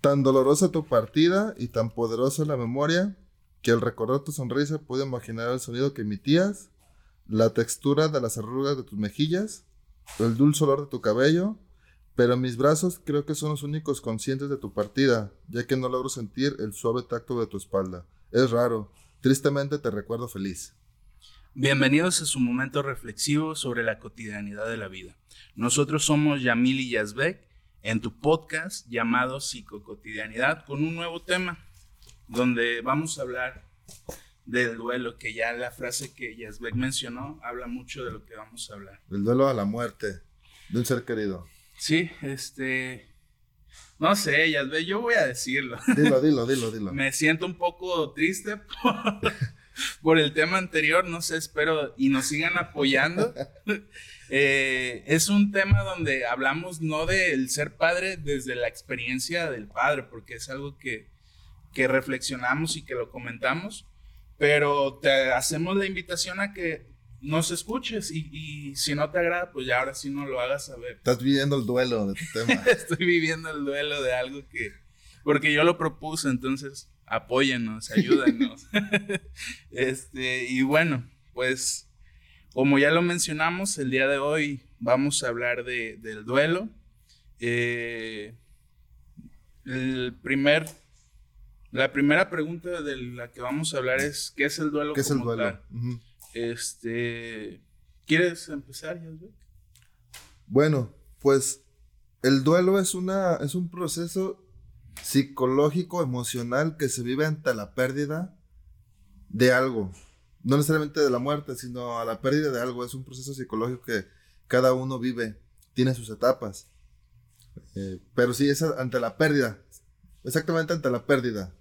Tan dolorosa tu partida y tan poderosa la memoria que al recordar tu sonrisa pude imaginar el sonido que emitías, la textura de las arrugas de tus mejillas, el dulce olor de tu cabello, pero mis brazos creo que son los únicos conscientes de tu partida, ya que no logro sentir el suave tacto de tu espalda. Es raro, tristemente te recuerdo feliz. Bienvenidos a su momento reflexivo sobre la cotidianidad de la vida. Nosotros somos Yamil y Yazbek en tu podcast llamado Psicocotidianidad con un nuevo tema donde vamos a hablar del duelo, que ya la frase que Yazbek mencionó habla mucho de lo que vamos a hablar. El duelo a la muerte de un ser querido. Sí, este... No sé, Yazbek, yo voy a decirlo. Dilo, dilo, dilo, dilo. Me siento un poco triste por, por el tema anterior, no sé, espero y nos sigan apoyando. Eh, es un tema donde hablamos no del ser padre desde la experiencia del padre, porque es algo que, que reflexionamos y que lo comentamos, pero te hacemos la invitación a que nos escuches y, y, si no te agrada, pues ya ahora sí no lo hagas saber. Estás viviendo el duelo de tu tema. Estoy viviendo el duelo de algo que, porque yo lo propuse, entonces apóyennos, ayúdanos. este, y bueno, pues como ya lo mencionamos, el día de hoy vamos a hablar de, del duelo. Eh, el primer, la primera pregunta de la que vamos a hablar es ¿qué es el duelo? ¿Qué es el duelo? Este, ¿quieres empezar, Yasbek? Bueno, pues el duelo es una es un proceso psicológico, emocional que se vive ante la pérdida de algo no necesariamente de la muerte, sino a la pérdida de algo. Es un proceso psicológico que cada uno vive, tiene sus etapas. Eh, pero sí, es ante la pérdida, exactamente ante la pérdida.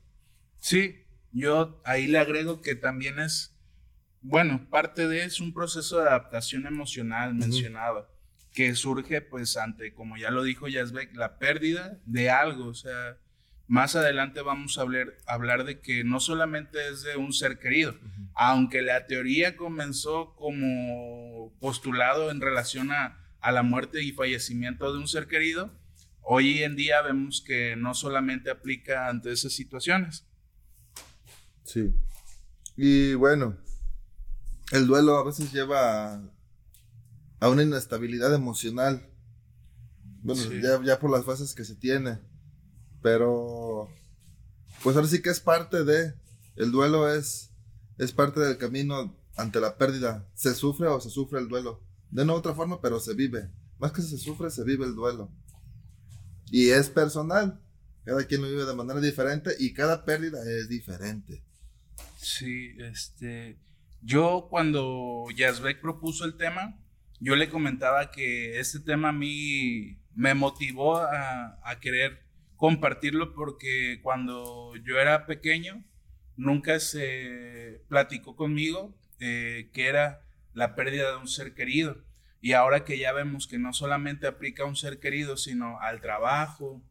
Sí, yo ahí le agrego que también es, bueno, parte de es un proceso de adaptación emocional mencionado, que surge pues ante, como ya lo dijo Yazbek, la pérdida de algo, o sea, más adelante vamos a hablar, hablar de que no solamente es de un ser querido, aunque la teoría comenzó como postulado en relación a, a, la muerte y fallecimiento de un ser querido, hoy en día vemos que no solamente aplica ante esas situaciones. Sí. Y bueno, el duelo a veces lleva a, una inestabilidad emocional. Bueno, ya, ya por las fases que se tiene. Pero, pues ahora sí que es parte de, el duelo es, es parte del camino ante la pérdida. Se sufre o se sufre el duelo. De u otra forma, pero se vive. Más que se sufre, se vive el duelo. Y es personal. Cada quien lo vive de manera diferente y cada pérdida es diferente. Sí, este. Yo cuando Yazbek propuso el tema, yo le comentaba que este tema a mí me motivó a, a querer compartirlo porque cuando yo era pequeño nunca se platicó conmigo eh, que era la pérdida de un ser querido. Y ahora que ya vemos que no solamente aplica a un ser querido, sino al trabajo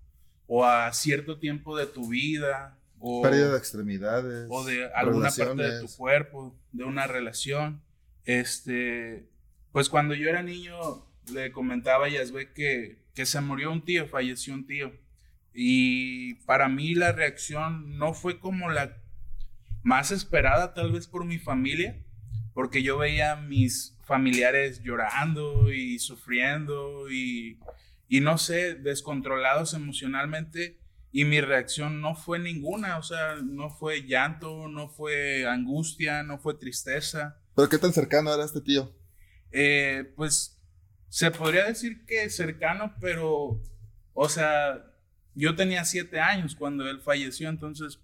o a cierto tiempo de tu vida. O, pérdida de extremidades. O de alguna parte de tu cuerpo, de una relación. Este, pues cuando yo era niño le comentaba a Yasbe que, que se murió un tío, falleció un tío. Y para mí la reacción no fue como la más esperada tal vez por mi familia, porque yo veía a mis familiares llorando y sufriendo y, y no sé, descontrolados emocionalmente y mi reacción no fue ninguna, o sea, no fue llanto, no fue angustia, no fue tristeza. ¿Pero qué tan cercano era este tío? Eh, pues se podría decir que cercano, pero, o sea, yo tenía siete años cuando él falleció, entonces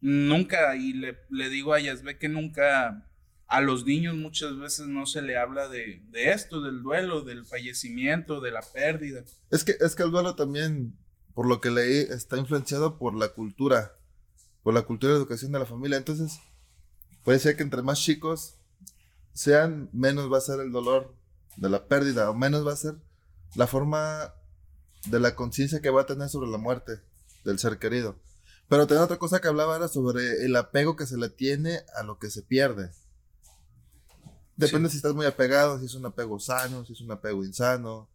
nunca, y le, digo a Yasbe que nunca a los niños muchas veces no se le habla de, de, esto, del duelo, del fallecimiento, de la pérdida. Es que, es que el duelo también, por lo que leí, está influenciado por la cultura, por la cultura de educación de la familia. Entonces, puede ser que entre más chicos sean, menos va a ser el dolor de la pérdida, o menos va a ser la forma de la conciencia que va a tener sobre la muerte del ser querido. Pero tenía otra cosa que hablaba era sobre el apego que se le tiene a lo que se pierde. Depende si estás muy apegado, si es un apego sano, si es un apego insano.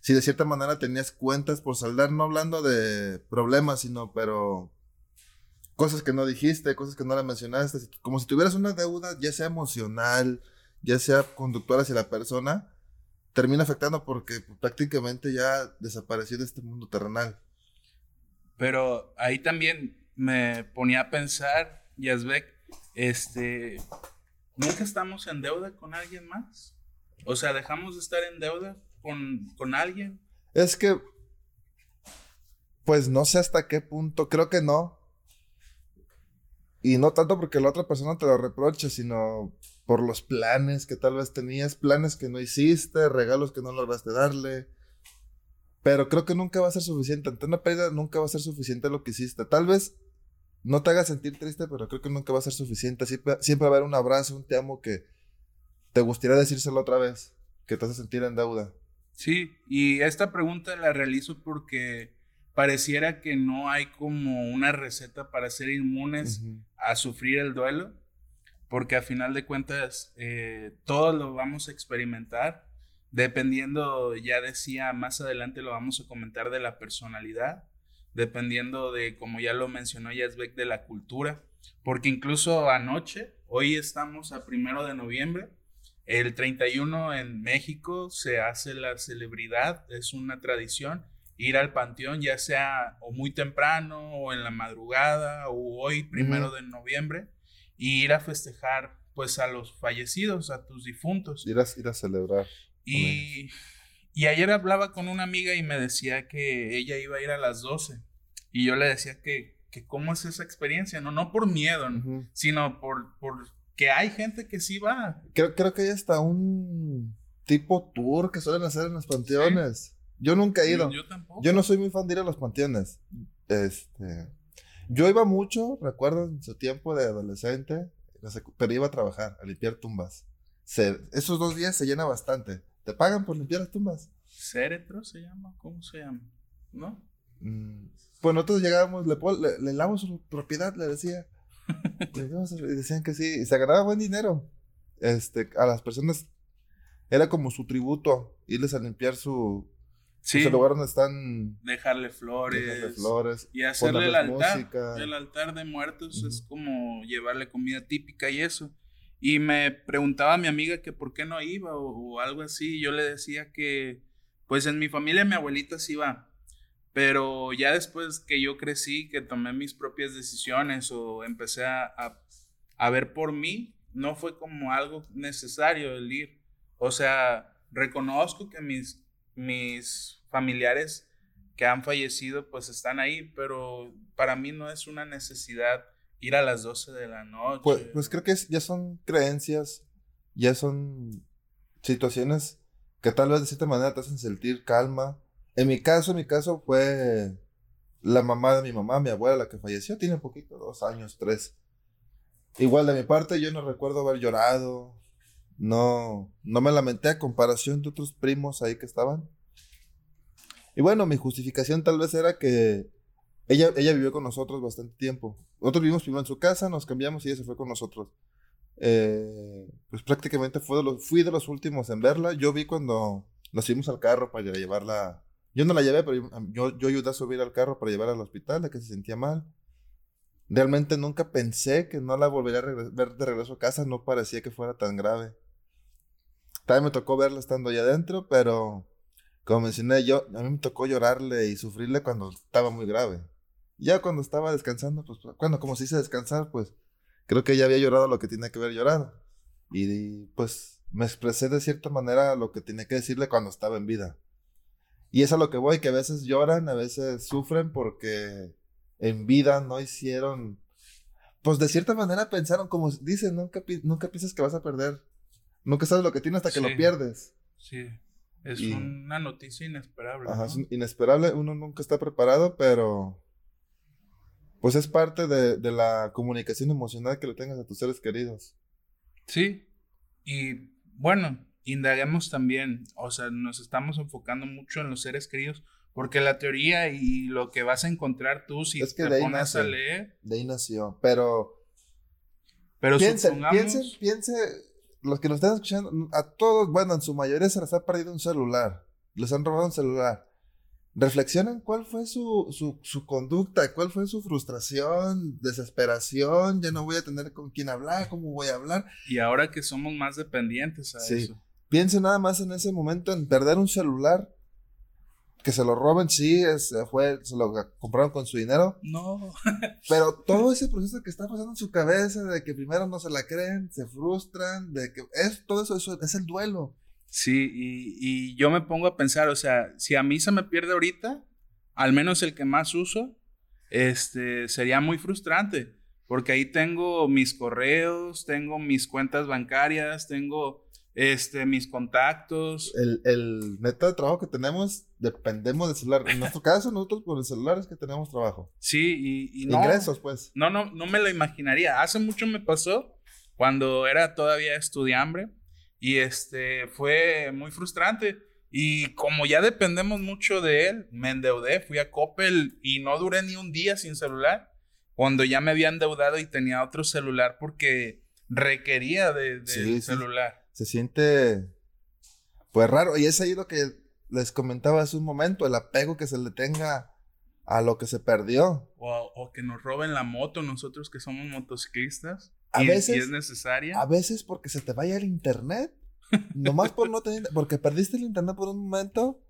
si de cierta manera tenías cuentas por saldar, no hablando de problemas, sino, pero cosas que no dijiste, cosas que no le mencionaste, como si tuvieras una deuda, ya sea emocional, ya sea conductual hacia la persona, termina afectando porque prácticamente ya desapareció de este mundo terrenal. Pero ahí también me ponía a pensar, Yazbek, este, ¿nunca estamos en deuda con alguien más? O sea, ¿dejamos de estar en deuda con, con alguien? Es que, pues no sé hasta qué punto, creo que no. Y no tanto porque la otra persona te lo reproche, sino por los planes que tal vez tenías, planes que no hiciste, regalos que no lograste darle, pero creo que nunca va a ser suficiente. Ante una pérdida nunca va a ser suficiente lo que hiciste. Tal vez no te haga sentir triste, pero creo que nunca va a ser suficiente. Siempre, siempre va a haber un abrazo, un te amo que te gustaría decírselo otra vez, que te hace sentir en deuda. Sí, y esta pregunta la realizo porque pareciera que no hay como una receta para ser inmunes a sufrir el duelo, porque a final de cuentas eh, todos lo vamos a experimentar Dependiendo, ya decía, más adelante lo vamos a comentar de la personalidad, dependiendo de, como ya lo mencionó Yazbek, de la cultura, porque incluso anoche, hoy estamos a primero de noviembre, el 31 en México se hace la celebridad, es una tradición, ir al panteón, ya sea o muy temprano o en la madrugada o hoy, primero de noviembre, y ir a festejar pues a los fallecidos, a tus difuntos. Ir a, ir a celebrar. Y, y, ayer hablaba con una amiga y me decía que ella iba a ir a las 12. Y yo le decía que, que cómo es esa experiencia, no, no por miedo, sino por, por que hay gente que sí va. Creo, creo que hay hasta un tipo tour que suelen hacer en los panteones. Yo nunca he ido. Yo, tampoco. Yo no soy muy fan de ir a los panteones. Este, yo iba mucho, recuerdo en su tiempo de adolescente, pero iba a trabajar, a limpiar tumbas. esos dos días se llena bastante. ¿Te pagan por limpiar las tumbas? Céretro se llama, ¿cómo se llama? ¿No? Mm, pues nosotros llegábamos, le, le, le su propiedad, le decía. y decían que sí, y se ganaba buen dinero. Este, a las personas era como su tributo, irles a limpiar su, sí. Su lugar donde están. Dejarle flores. Dejarle flores. Y hacerle el altar. El altar de muertos es como llevarle comida típica y eso. Y me preguntaba mi amiga que por qué no iba o, algo así. Yo le decía que, pues en mi familia mi abuelita sí va. Pero ya después que yo crecí, que tomé mis propias decisiones o empecé a, a, ver por mí, no fue como algo necesario el ir. O sea, reconozco que mis, mis familiares que han fallecido pues están ahí, pero para mí no es una necesidad ir a las 12 de la noche. Pues, pues creo que ya son creencias, ya son situaciones que tal vez de cierta manera te hacen sentir calma. En mi caso, mi caso fue la mamá de mi mamá, mi abuela, la que falleció, tiene poquito, dos años, tres. Igual de mi parte, yo no recuerdo haber llorado, no, no me lamenté a comparación de otros primos ahí que estaban. Y bueno, mi justificación tal vez era que ella, ella vivió con nosotros bastante tiempo. Nosotros vivimos primero en su casa, nos cambiamos y ella se fue con nosotros. Eh, pues prácticamente fue de los, fui de los últimos en verla. Yo vi cuando nos subimos al carro para llevarla. Yo no la llevé, pero yo, yo ayudé a subir al carro para llevarla al hospital, de que se sentía mal. Realmente nunca pensé que no la volvería a ver de regreso a casa, no parecía que fuera tan grave. También me tocó verla estando allá adentro, pero como mencioné, yo, a mí me tocó llorarle y sufrirle cuando estaba muy grave. Ya cuando estaba descansando, pues, cuando como se dice descansar, pues, creo que ya había llorado lo que tenía que haber llorado. Y, pues, me expresé de cierta manera lo que tenía que decirle cuando estaba en vida. Y es a lo que voy, que a veces lloran, a veces sufren porque en vida no hicieron, pues de cierta manera pensaron, como dicen, nunca, nunca piensas que vas a perder. Nunca sabes lo que tienes hasta que lo pierdes. Sí. Es una noticia inesperable. Ajá, es inesperable, uno nunca está preparado, pero pues es parte de, la comunicación emocional que le tengas a tus seres queridos. Sí, y bueno, indaguemos también, o sea, nos estamos enfocando mucho en los seres queridos, porque la teoría y lo que vas a encontrar tú si te pones a leer. De ahí nació, pero. Pero piensen, piensen, piensen, los que nos están escuchando, a todos, bueno, en su mayoría se les ha perdido un celular. les han robado un celular. Reflexionen cuál fue su, su, su, conducta, cuál fue su frustración, desesperación, ya no voy a tener con quién hablar, cómo voy a hablar. Y ahora que somos más dependientes a sí. eso. Piensen nada más en ese momento en perder un celular, que se lo roben, sí, fue, se lo compraron con su dinero. No. pero todo ese proceso que está pasando en su cabeza, de que primero no se la creen, se frustran, de que es todo eso, eso es el duelo. Sí, y, yo me pongo a pensar, o sea, si a mí se me pierde ahorita, al menos el que más uso, este, sería muy frustrante, porque ahí tengo mis correos, tengo mis cuentas bancarias, tengo este, mis contactos. El, el método de trabajo que tenemos, dependemos del celular. En nuestro caso, nosotros por el celular es que tenemos trabajo. Sí, y, y no, Ingresos, pues. No, no, no me lo imaginaría. Hace mucho me pasó, cuando era todavía estudiante y este fue muy frustrante. Y como ya dependemos mucho de él, me endeudé, fui a Coppel y no duré ni un día sin celular. Cuando ya me había endeudado y tenía otro celular porque requería de, celular. Se siente pues raro. Y es ahí lo que les comentaba hace un momento, el apego que se le tenga a lo que se perdió. O, que nos roben la moto nosotros que somos motociclistas. A veces. es necesaria. A veces porque se te vaya el internet. Nomás por no tener. Porque perdiste el internet por un momento.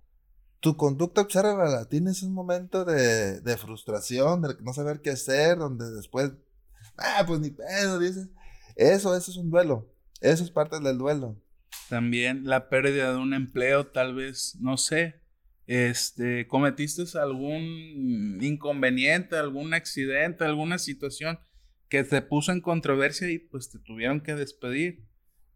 Tu conducta, observa, tienes un momento de, de frustración, de no saber qué hacer, donde después. Ah, pues ni pedo, dices. Eso, eso es un duelo. Eso es parte del duelo. También la pérdida de un empleo, tal vez, no sé. Este, cometiste algún inconveniente, algún accidente, alguna situación que te puso en controversia y pues te tuvieron que despedir.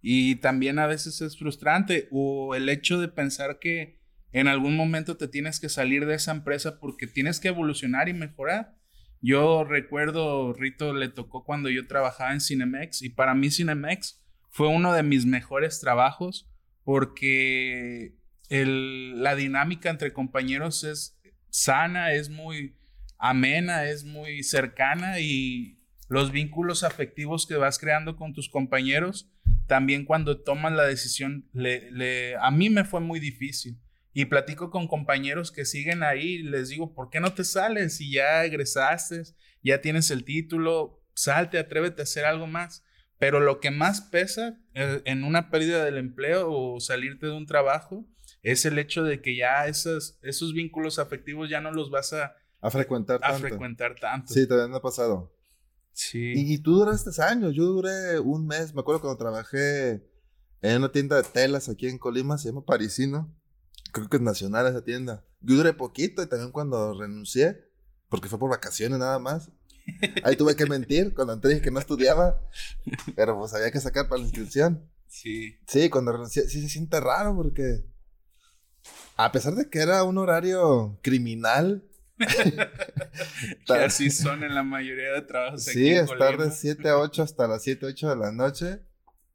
Y también a veces es frustrante o el hecho de pensar que en algún momento te tienes que salir de esa empresa porque tienes que evolucionar y mejorar. Yo recuerdo, Rito le tocó cuando yo trabajaba en Cinemex y para mí Cinemex fue uno de mis mejores trabajos porque la dinámica entre compañeros es sana, es muy amena, es muy cercana y los vínculos afectivos que vas creando con tus compañeros, también cuando toman la decisión, le, a mí me fue muy difícil. Y platico con compañeros que siguen ahí y les digo, ¿por qué no te sales? Si ya egresaste, ya tienes el título, salte, atrévete a hacer algo más. Pero lo que más pesa eh, en una pérdida del empleo o salirte de un trabajo es el hecho de que ya esos, esos vínculos afectivos ya no los vas a, a frecuentar a frecuentar tanto. Sí, también me ha pasado. Sí. Y, tú duraste años. Yo duré un mes. Me acuerdo cuando trabajé en una tienda de telas aquí en Colima, se llama Parisino. Creo que es nacional esa tienda. Yo duré poquito y también cuando renuncié, porque fue por vacaciones nada más. Ahí tuve que mentir cuando entré dije que no estudiaba, pero pues había que sacar para la inscripción. Sí. Sí, cuando renuncié, sí se siente raro porque a pesar de que era un horario criminal, que así son en la mayoría de trabajos. Sí, estar de 7 a 8 hasta las 7, 8 de la noche.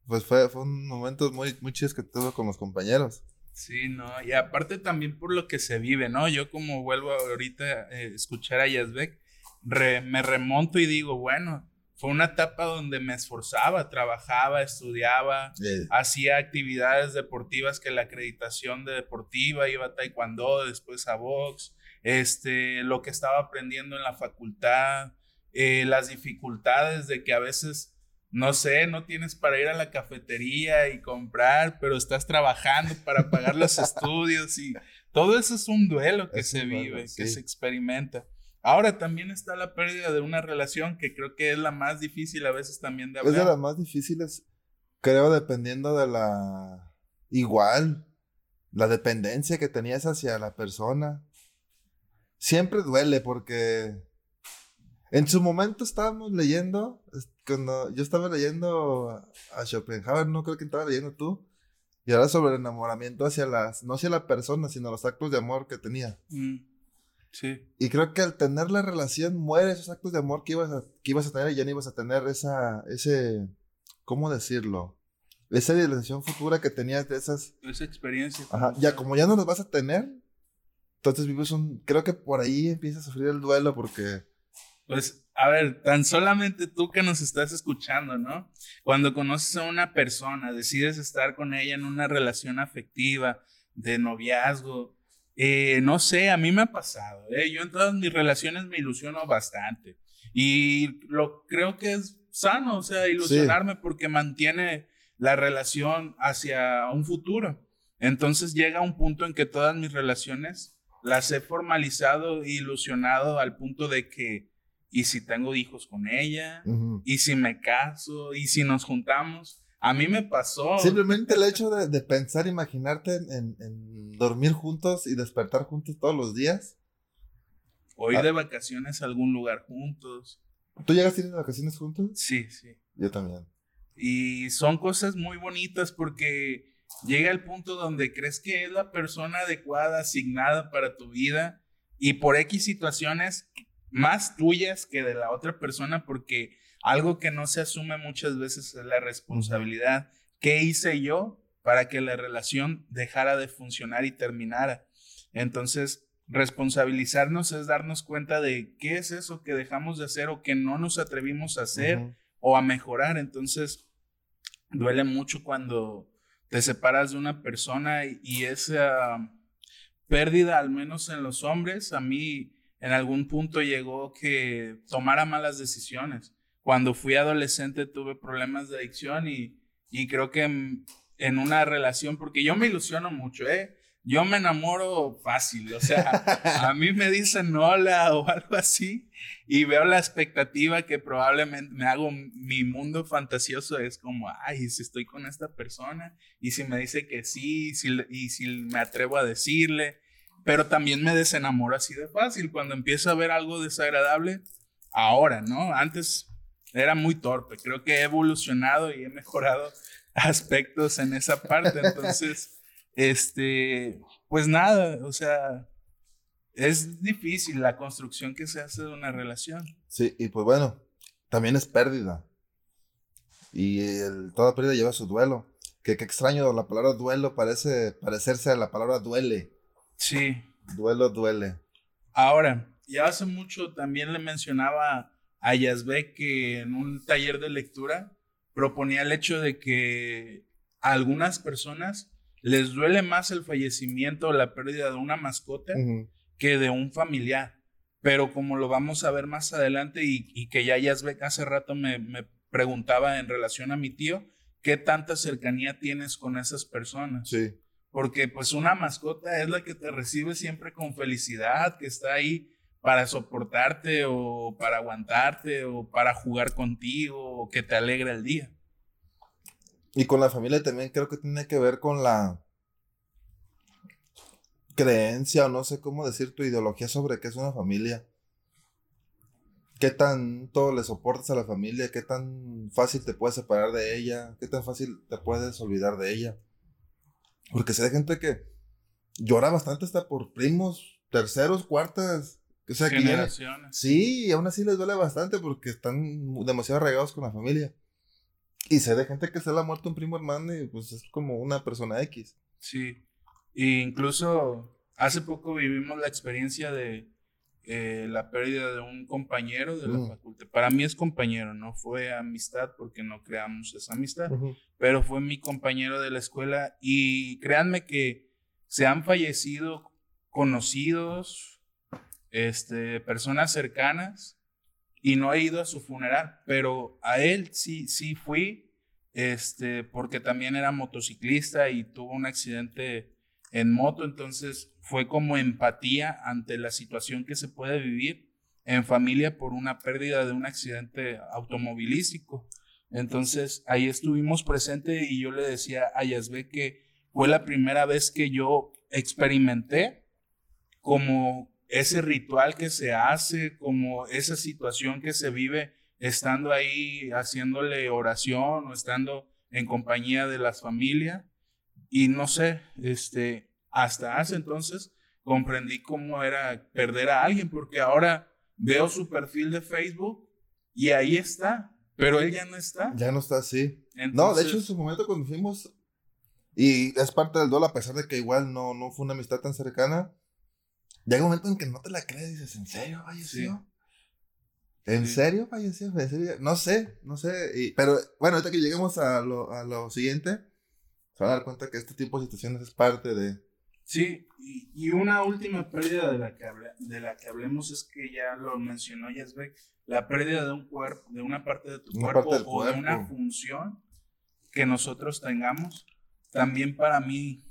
Pues fue, fue un momento muy, muy chido que tuve con los compañeros. Sí, no, y aparte también por lo que se vive, ¿no? Yo como vuelvo ahorita a eh, escuchar a Yazbek, me remonto y digo, bueno, fue una etapa donde me esforzaba, trabajaba, estudiaba, hacía actividades deportivas que la acreditación de deportiva, iba a taekwondo, después a box, este, lo que estaba aprendiendo en la facultad, eh, las dificultades de que a veces, no sé, no tienes para ir a la cafetería y comprar, pero estás trabajando para pagar los estudios y todo eso es un duelo que se vive, que se experimenta. Ahora también está la pérdida de una relación que creo que es la más difícil a veces también de hablar. Es de las más difíciles, creo, dependiendo de la... Igual, la dependencia que tenías hacia la persona siempre duele porque en su momento estábamos leyendo, cuando yo estaba leyendo a Schopenhauer, no creo que estaba leyendo tú, y ahora sobre el enamoramiento hacia las, no hacia la persona, sino los actos de amor que tenía. Mm, sí. Y creo que al tener la relación muere esos actos de amor que ibas a, que ibas a tener y ya no ibas a tener esa, ese, ¿cómo decirlo? Esa dimensión futura que tenías de esas... Esa experiencia. Ajá, ya como ya no las vas a tener, entonces vives un... Creo que por ahí empieza a sufrir el duelo porque... Pues, a ver, tan solamente tú que nos estás escuchando, ¿no? Cuando conoces a una persona, decides estar con ella en una relación afectiva, de noviazgo. Eh, no sé, a mí me ha pasado. ¿eh? Yo en todas mis relaciones me ilusiono bastante. Y lo creo que es sano, o sea, ilusionarme porque mantiene la relación hacia un futuro. Entonces llega un punto en que todas mis relaciones las he formalizado e ilusionado al punto de que, ¿y si tengo hijos con ella? ¿Y si me caso? ¿Y si nos juntamos? A mí me pasó. Simplemente el hecho de, pensar, imaginarte en, dormir juntos y despertar juntos todos los días. O ir ah. de vacaciones a algún lugar juntos. ¿Tú llegas a ir de vacaciones juntos? Sí, sí. Yo también. Y son cosas muy bonitas porque llega el punto donde crees que es la persona adecuada, asignada para tu vida y por X situaciones más tuyas que de la otra persona porque algo que no se asume muchas veces es la responsabilidad. ¿Qué hice yo para que la relación dejara de funcionar y terminara? Entonces, responsabilizarnos es darnos cuenta de qué es eso que dejamos de hacer o que no nos atrevimos a hacer o a mejorar. Entonces, duele mucho cuando te separas de una persona y, esa pérdida, al menos en los hombres, a mí en algún punto llegó que tomara malas decisiones cuando fui adolescente tuve problemas de adicción y, y creo que en, una relación, porque yo me ilusiono mucho, ¿eh? Yo me enamoro fácil, o sea, a mí me dicen hola o algo así y veo la expectativa que probablemente me hago mi mundo fantasioso es como, ay, si estoy con esta persona y si me dice que sí si, y si me atrevo a decirle, pero también me desenamoro así de fácil cuando empiezo a ver algo desagradable ahora, ¿no? Antes era muy torpe. Creo que he evolucionado y he mejorado aspectos en esa parte. Entonces, este, pues nada, o sea, es difícil la construcción que se hace de una relación. Sí, y pues bueno, también es pérdida. Y el, toda pérdida lleva su duelo. Que qué extraño, la palabra duelo parece parecerse a la palabra duele. Sí. Duelo duele. Ahora, ya hace mucho también le mencionaba a Yazbek que en un taller de lectura proponía el hecho de que a algunas personas les duele más el fallecimiento o la pérdida de una mascota que de un familiar. Pero como lo vamos a ver más adelante y, que ya Yazbek hace rato me, me preguntaba en relación a mi tío, ¿qué tanta cercanía tienes con esas personas? Sí. Porque pues una mascota es la que te recibe siempre con felicidad, que está ahí para soportarte o para aguantarte o para jugar contigo o que te alegre el día. Y con la familia también creo que tiene que ver con la creencia o no sé cómo decir tu ideología sobre qué es una familia. ¿Qué tanto le soportas a la familia? ¿Qué tan fácil te puedes separar de ella? ¿Qué tan fácil te puedes olvidar de ella? Porque sé de gente que llora bastante hasta por primos, terceros, cuartas, o sea, Generaciones. sí, y aún así les duele bastante porque están demasiado arraigados con la familia. Y sé de gente que se le ha muerto un primo hermano y pues es como una persona X. Sí. E incluso hace poco vivimos la experiencia de eh, la pérdida de un compañero de la mm. facultad. Para mí es compañero, no fue amistad porque no creamos esa amistad, pero fue mi compañero de la escuela y créanme que se han fallecido conocidos, este, personas cercanas y no he ido a su funeral, pero a él sí, sí fui, este, porque también era motociclista y tuvo un accidente en moto, entonces fue como empatía ante la situación que se puede vivir en familia por una pérdida de un accidente automovilístico. Entonces ahí estuvimos presentes y yo le decía a Yasbe que fue la primera vez que yo experimenté como ese ritual que se hace, como esa situación que se vive estando ahí haciéndole oración o estando en compañía de las familias. Y no sé, este, hasta hace entonces comprendí cómo era perder a alguien, porque ahora veo su perfil de Facebook y ahí está, pero él ya no está. Ya no está así. no, de hecho en su momento cuando fuimos, y es parte del duelo, a pesar de que igual no, no fue una amistad tan cercana, Llega un momento en que no te la crees y dices, ¿en serio falleció? ¿En serio falleció? No sé, no sé. pero bueno, ahorita que lleguemos a lo, a lo siguiente, se van a dar cuenta que este tipo de situaciones es parte de, Sí, y, una última pérdida de la, que de la que hablemos es que ya lo mencionó Yasbek, la pérdida de un cuerpo, de una parte de tu cuerpo o de una función que nosotros tengamos, también para mí,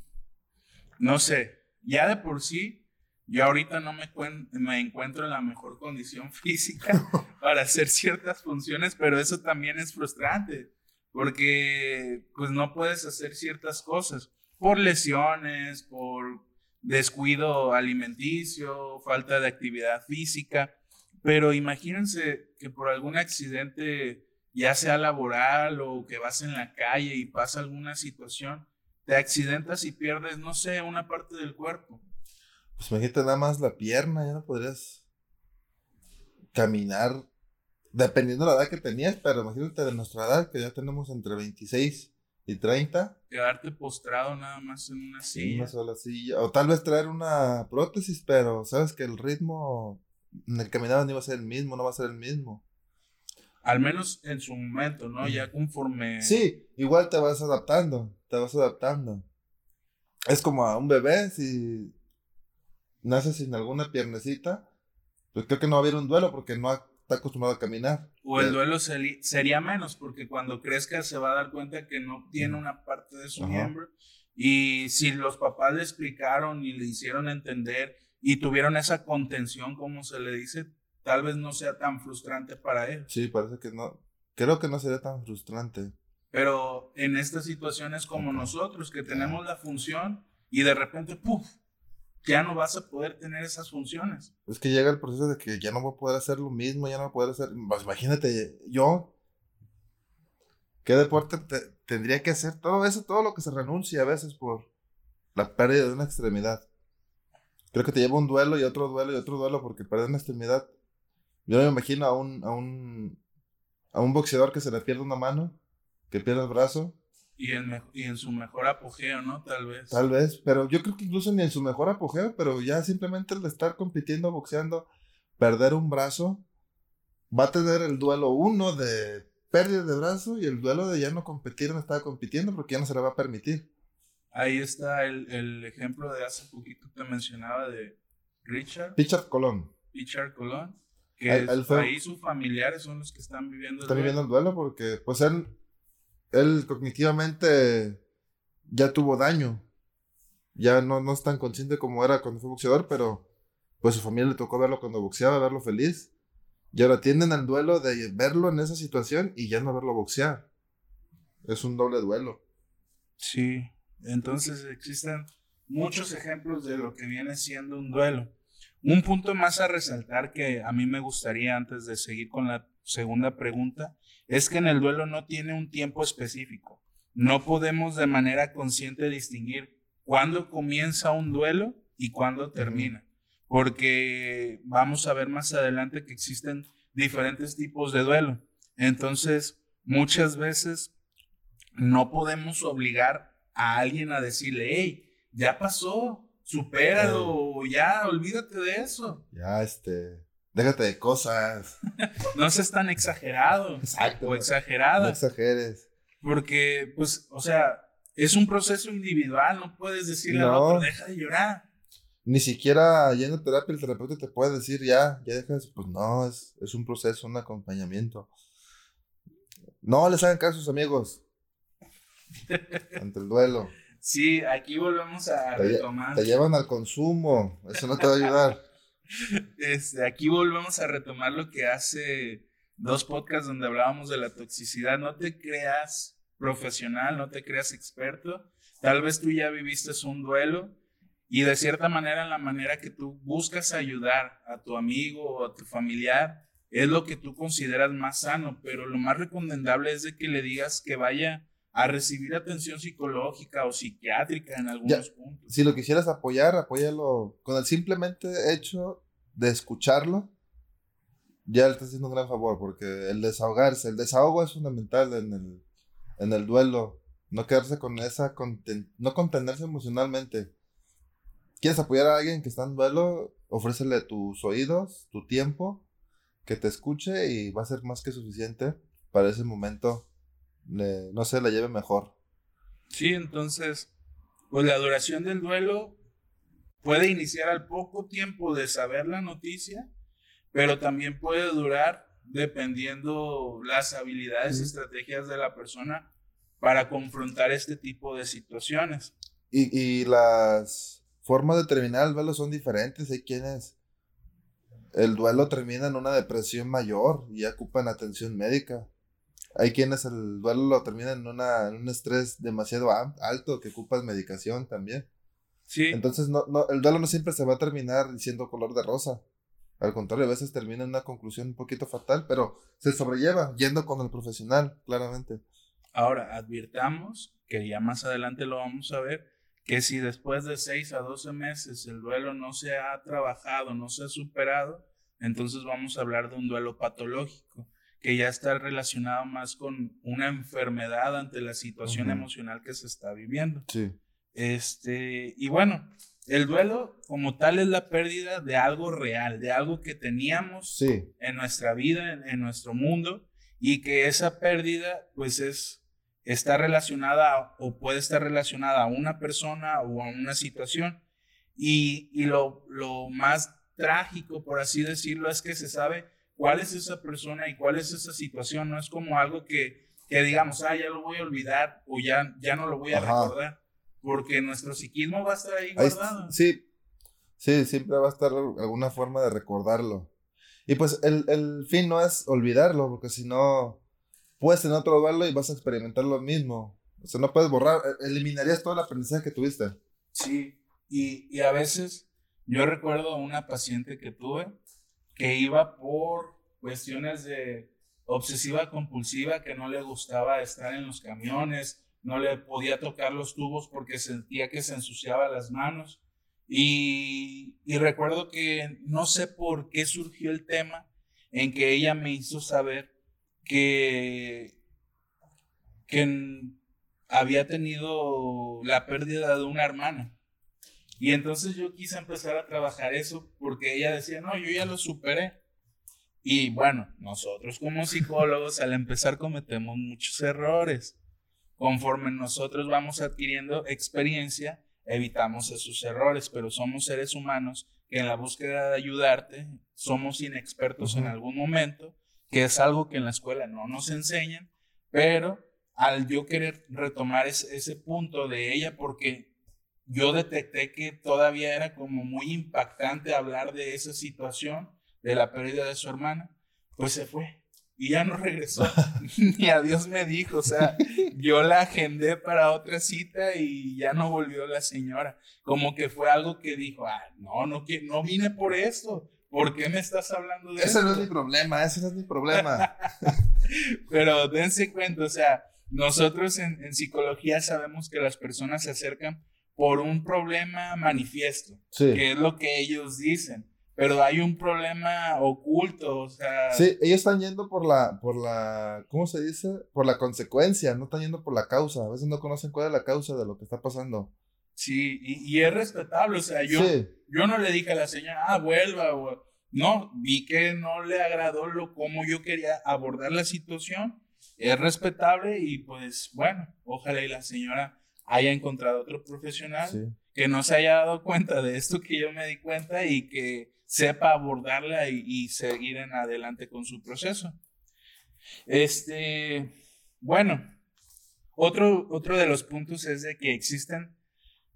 no sé, ya de por sí, yo ahorita no me, me encuentro en la mejor condición física para hacer ciertas funciones, pero eso también es frustrante, porque pues no puedes hacer ciertas cosas por lesiones, por descuido alimenticio, falta de actividad física. Pero imagínense que por algún accidente, ya sea laboral o que vas en la calle y pasa alguna situación, te accidentas y pierdes, no sé, una parte del cuerpo. Pues imagínate nada más la pierna, ya no podrías caminar, dependiendo de la edad que tenías, pero imagínate de nuestra edad, que ya tenemos entre 26 y 30. Quedarte postrado nada más en una silla. Una sola silla. O tal vez traer una prótesis, pero sabes que el ritmo en el caminado no va a ser el mismo, no va a ser el mismo. Al menos en su momento, ¿no? Ya conforme. Sí, igual te vas adaptando, te vas adaptando. Es como a un bebé, si nace sin alguna piernecita, pues creo que no va a haber un duelo porque no ha está acostumbrado a caminar. O el duelo sería menos, porque cuando crezca se va a dar cuenta que no tiene una parte de su miembro. Y si los papás le explicaron y le hicieron entender y tuvieron esa contención, como se le dice, tal vez no sea tan frustrante para él. Sí, parece que no. Creo que no sería tan frustrante. Pero en estas situaciones como nosotros, que tenemos la función y de repente, ¡puf! Ya no vas a poder tener esas funciones. Es que llega el proceso de que ya no voy a poder hacer lo mismo, ya no voy a poder hacer. Imagínate, yo, ¿qué deporte tendría que hacer? Todo eso, todo lo que se renuncia a veces por la pérdida de una extremidad. Creo que te lleva un duelo y otro duelo y otro duelo porque perder una extremidad. Yo me imagino a un, a un, a un boxeador que se le pierde una mano, que pierde el brazo y en, y en su mejor apogeo, ¿no? Tal vez. Tal vez, pero yo creo que incluso ni en su mejor apogeo, pero ya simplemente el estar compitiendo, boxeando, perder un brazo, va a tener el duelo uno de pérdida de brazo y el duelo de ya no competir, no estaba compitiendo porque ya no se le va a permitir. Ahí está el, el ejemplo de hace poquito que mencionaba de Richard. Richard Colón. Richard Colón. Que ahí sus familiares son los que están viviendo el duelo. Están viviendo el duelo porque, pues él él cognitivamente ya tuvo daño. Ya no, no es tan consciente como era cuando fue boxeador, pero pues su familia le tocó verlo cuando boxeaba, verlo feliz. Y ahora tienen el duelo de verlo en esa situación y ya no verlo boxear. Es un doble duelo. Sí, entonces existen muchos ejemplos de lo que viene siendo un duelo. Un punto más a resaltar que a mí me gustaría antes de seguir con la segunda pregunta es que en el duelo no tiene un tiempo específico. No podemos de manera consciente distinguir cuándo comienza un duelo y cuándo termina, porque vamos a ver más adelante que existen diferentes tipos de duelo. Entonces, muchas veces no podemos obligar a alguien a decirle, hey, ya pasó, supéralo, ya, olvídate de eso. Ya, este, Déjate de cosas. no seas tan exagerado. Exacto. O exagerada. No exageres. Porque, pues, o sea, es un proceso individual, no puedes decirle no. otro, deja de llorar. Ni siquiera yendo a terapia el terapeuta te puede decir, ya, ya dejas. Pues no, es, es un proceso, un acompañamiento. No les hagan caso a sus amigos. ante el duelo. Sí, aquí volvemos a retomar. Te llevan al consumo, eso no te va a ayudar. Este, aquí volvemos a retomar lo que hace dos podcasts donde hablábamos de la toxicidad. No te creas profesional, no te creas experto. Tal vez tú ya viviste un duelo y de cierta manera, la manera que tú buscas ayudar a tu amigo o a tu familiar, es lo que tú consideras más sano, pero lo más recomendable es de que le digas que vaya a recibir atención psicológica o psiquiátrica en algunos puntos. Si lo quisieras apoyar, apóyalo con el simplemente hecho de escucharlo. Ya le estás haciendo un gran favor porque el desahogarse, el desahogo es fundamental en el, en el duelo. No quedarse con esa, no contenerse emocionalmente. ¿Quieres apoyar a alguien que está en duelo? Ofrécele tus oídos, tu tiempo, que te escuche y va a ser más que suficiente para ese momento no sé, la lleve mejor. Sí, entonces, pues la duración del duelo puede iniciar al poco tiempo de saber la noticia, pero también puede durar dependiendo las habilidades y estrategias de la persona para confrontar este tipo de situaciones. Y, y las formas de terminar el duelo son diferentes. Hay quienes el duelo termina en una depresión mayor y ocupan atención médica. Hay quienes el duelo lo terminan en, una, en un estrés demasiado alto que ocupan medicación también. Sí. Entonces, no, no, el duelo no siempre se va a terminar diciendo color de rosa. Al contrario, a veces termina en una conclusión un poquito fatal, pero se sobrelleva yendo con el profesional, claramente. Ahora, advirtamos, que ya más adelante lo vamos a ver, que si después de 6 a 12 meses el duelo no se ha trabajado, no se ha superado, entonces vamos a hablar de un duelo patológico, que ya está relacionado más con una enfermedad ante la situación emocional que se está viviendo. Sí. Este, y bueno, el duelo como tal es la pérdida de algo real, de algo que teníamos en nuestra vida, en, nuestro mundo, y que esa pérdida pues es, está relacionada o puede estar relacionada a una persona o a una situación. Y, y lo, lo más trágico, por así decirlo, es que se sabe cuál es esa persona y cuál es esa situación. No es como algo que, que digamos, ah, ya lo voy a olvidar o ya, ya no lo voy a recordar porque nuestro psiquismo va a estar ahí guardado. sí, sí, siempre va a estar alguna forma de recordarlo. Y pues el, el fin no es olvidarlo, porque si no, puedes en otro duelo y vas a experimentar lo mismo. O sea, no puedes borrar, e, eliminarías todo el aprendizaje que tuviste. Sí, y, y a veces yo recuerdo una paciente que tuve que iba por cuestiones de obsesiva compulsiva, que no le gustaba estar en los camiones, no le podía tocar los tubos porque sentía que se ensuciaba las manos. Y, recuerdo que no sé por qué surgió el tema en que ella me hizo saber que, que había tenido la pérdida de una hermana. Y entonces yo quise empezar a trabajar eso porque ella decía, no, yo ya lo superé. Y bueno, nosotros como psicólogos al empezar cometemos muchos errores. Conforme nosotros vamos adquiriendo experiencia, evitamos esos errores, pero somos seres humanos que en la búsqueda de ayudarte somos inexpertos en algún momento, que es algo que en la escuela no nos enseñan, pero al yo querer retomar ese, ese punto de ella, porque yo detecté que todavía era como muy impactante hablar de esa situación, de la pérdida de su hermana, pues se fue y ya no regresó. Ni a Dios me dijo. O sea, yo la agendé para otra cita y ya no volvió la señora. Como que fue algo que dijo, ah, no, no, no vine por esto. ¿Por qué me estás hablando de eso? Ese no es mi problema, ese no es mi problema. Pero dense cuenta, o sea, nosotros en, en, psicología sabemos que las personas se acercan por un problema manifiesto, que es lo que ellos dicen. Pero hay un problema oculto, o sea... Sí, ellos están yendo por la, por la, ¿cómo se dice? Por la consecuencia, no están yendo por la causa, a veces no conocen cuál es la causa de lo que está pasando. Sí, y, es respetable, o sea, yo, yo no le dije a la señora, ah, vuelva, o... no, vi que no le agradó lo como yo quería abordar la situación, es respetable y pues bueno, ojalá y la señora haya encontrado otro profesional que no se haya dado cuenta de esto que yo me di cuenta y que sepa abordarla y, seguir en adelante con su proceso. Este, bueno, otro, otro de los puntos es de que existen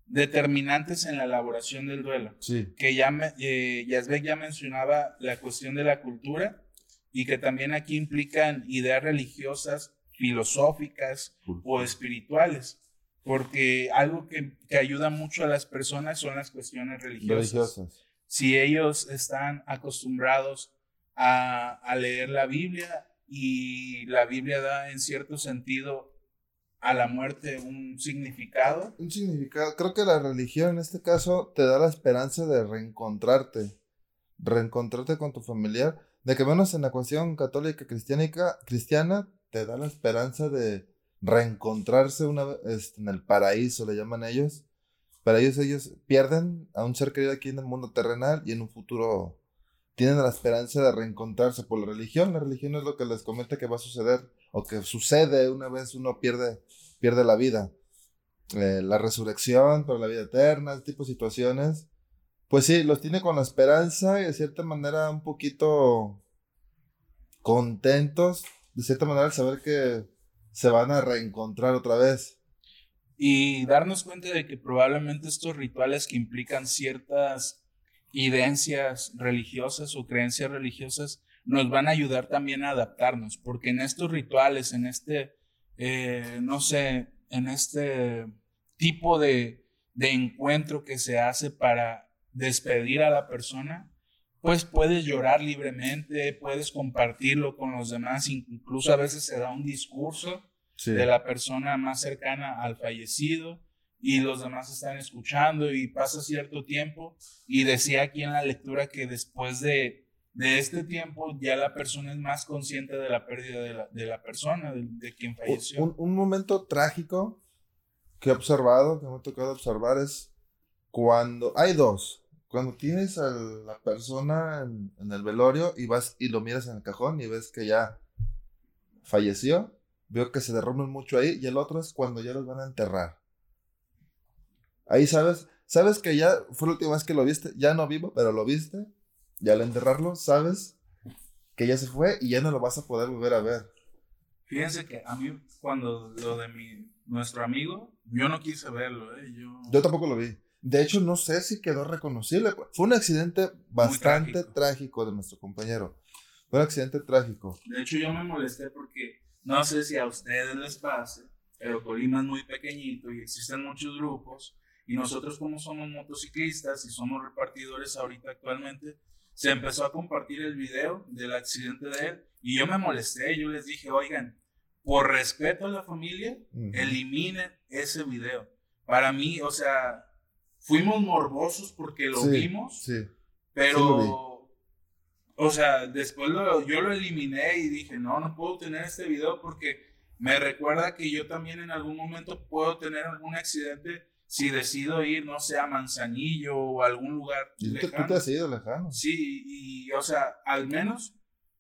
determinantes en la elaboración del duelo. Sí. Que ya me, eh, ya mencionaba la cuestión de la cultura y que también aquí implican ideas religiosas, filosóficas o espirituales. Porque algo que, que, ayuda mucho a las personas son las cuestiones religiosas. religiosas si ellos están acostumbrados a, leer la Biblia y la Biblia da en cierto sentido a la muerte un significado. Un significado. Creo que la religión en este caso te da la esperanza de reencontrarte, reencontrarte con tu familiar, de que menos en la cuestión católica cristianica, cristiana te da la esperanza de reencontrarse una este, en el paraíso, le llaman ellos, para ellos, ellos pierden a un ser querido aquí en el mundo terrenal y en un futuro tienen la esperanza de reencontrarse por la religión. La religión es lo que les comenta que va a suceder o que sucede una vez uno pierde, pierde la vida. Eh, la resurrección para la vida eterna, tipo de situaciones. Pues sí, los tiene con la esperanza y de cierta manera un poquito contentos, de cierta manera al saber que se van a reencontrar otra vez. Y darnos cuenta de que probablemente estos rituales que implican ciertas idencias religiosas o creencias religiosas nos van a ayudar también a adaptarnos, porque en estos rituales, en este, eh, no sé, en este tipo de, de encuentro que se hace para despedir a la persona, pues puedes llorar libremente, puedes compartirlo con los demás, incluso a veces se da un discurso de la persona más cercana al fallecido y los demás están escuchando y pasa cierto tiempo y decía aquí en la lectura que después de, de este tiempo ya la persona es más consciente de la pérdida de la, de la persona, de, quien falleció. Un, un, momento trágico que he observado, que me ha tocado observar es cuando hay dos. Cuando tienes a la persona en, en el velorio y vas y lo miras en el cajón y ves que ya falleció, veo que se derrumban mucho ahí y el otro es cuando ya los van a enterrar Ahí sabes, sabes que ya fue la última vez que lo viste, ya no vivo, pero lo viste, ya al enterrarlo, sabes que ya se fue y ya no lo vas a poder volver a ver. Fíjense que a mí, cuando lo de mi, nuestro amigo, yo no quise verlo, ¿eh? Yo... yo tampoco lo vi. De hecho, no sé si quedó reconocible. Fue un accidente bastante trágico. de nuestro compañero. Fue un accidente trágico. De hecho, yo me molesté porque no sé si a ustedes les pase, pero Colima es muy pequeñito y existen muchos grupos y nosotros como somos motociclistas y somos repartidores ahorita actualmente, se empezó a compartir el video del accidente de él y yo me molesté, yo les dije, oigan, por respeto a la familia, eliminen ese video. Para mí, o sea, fuimos morbosos porque lo vimos, sí. pero, o sea, después yo lo eliminé y dije, no, no puedo tener este video porque me recuerda que yo también en algún momento puedo tener algún accidente si decido ir, no sé, a Manzanillo o a algún lugar ¿Y lejano. ¿Tú te has ido lejano? Sí, y, o sea, al menos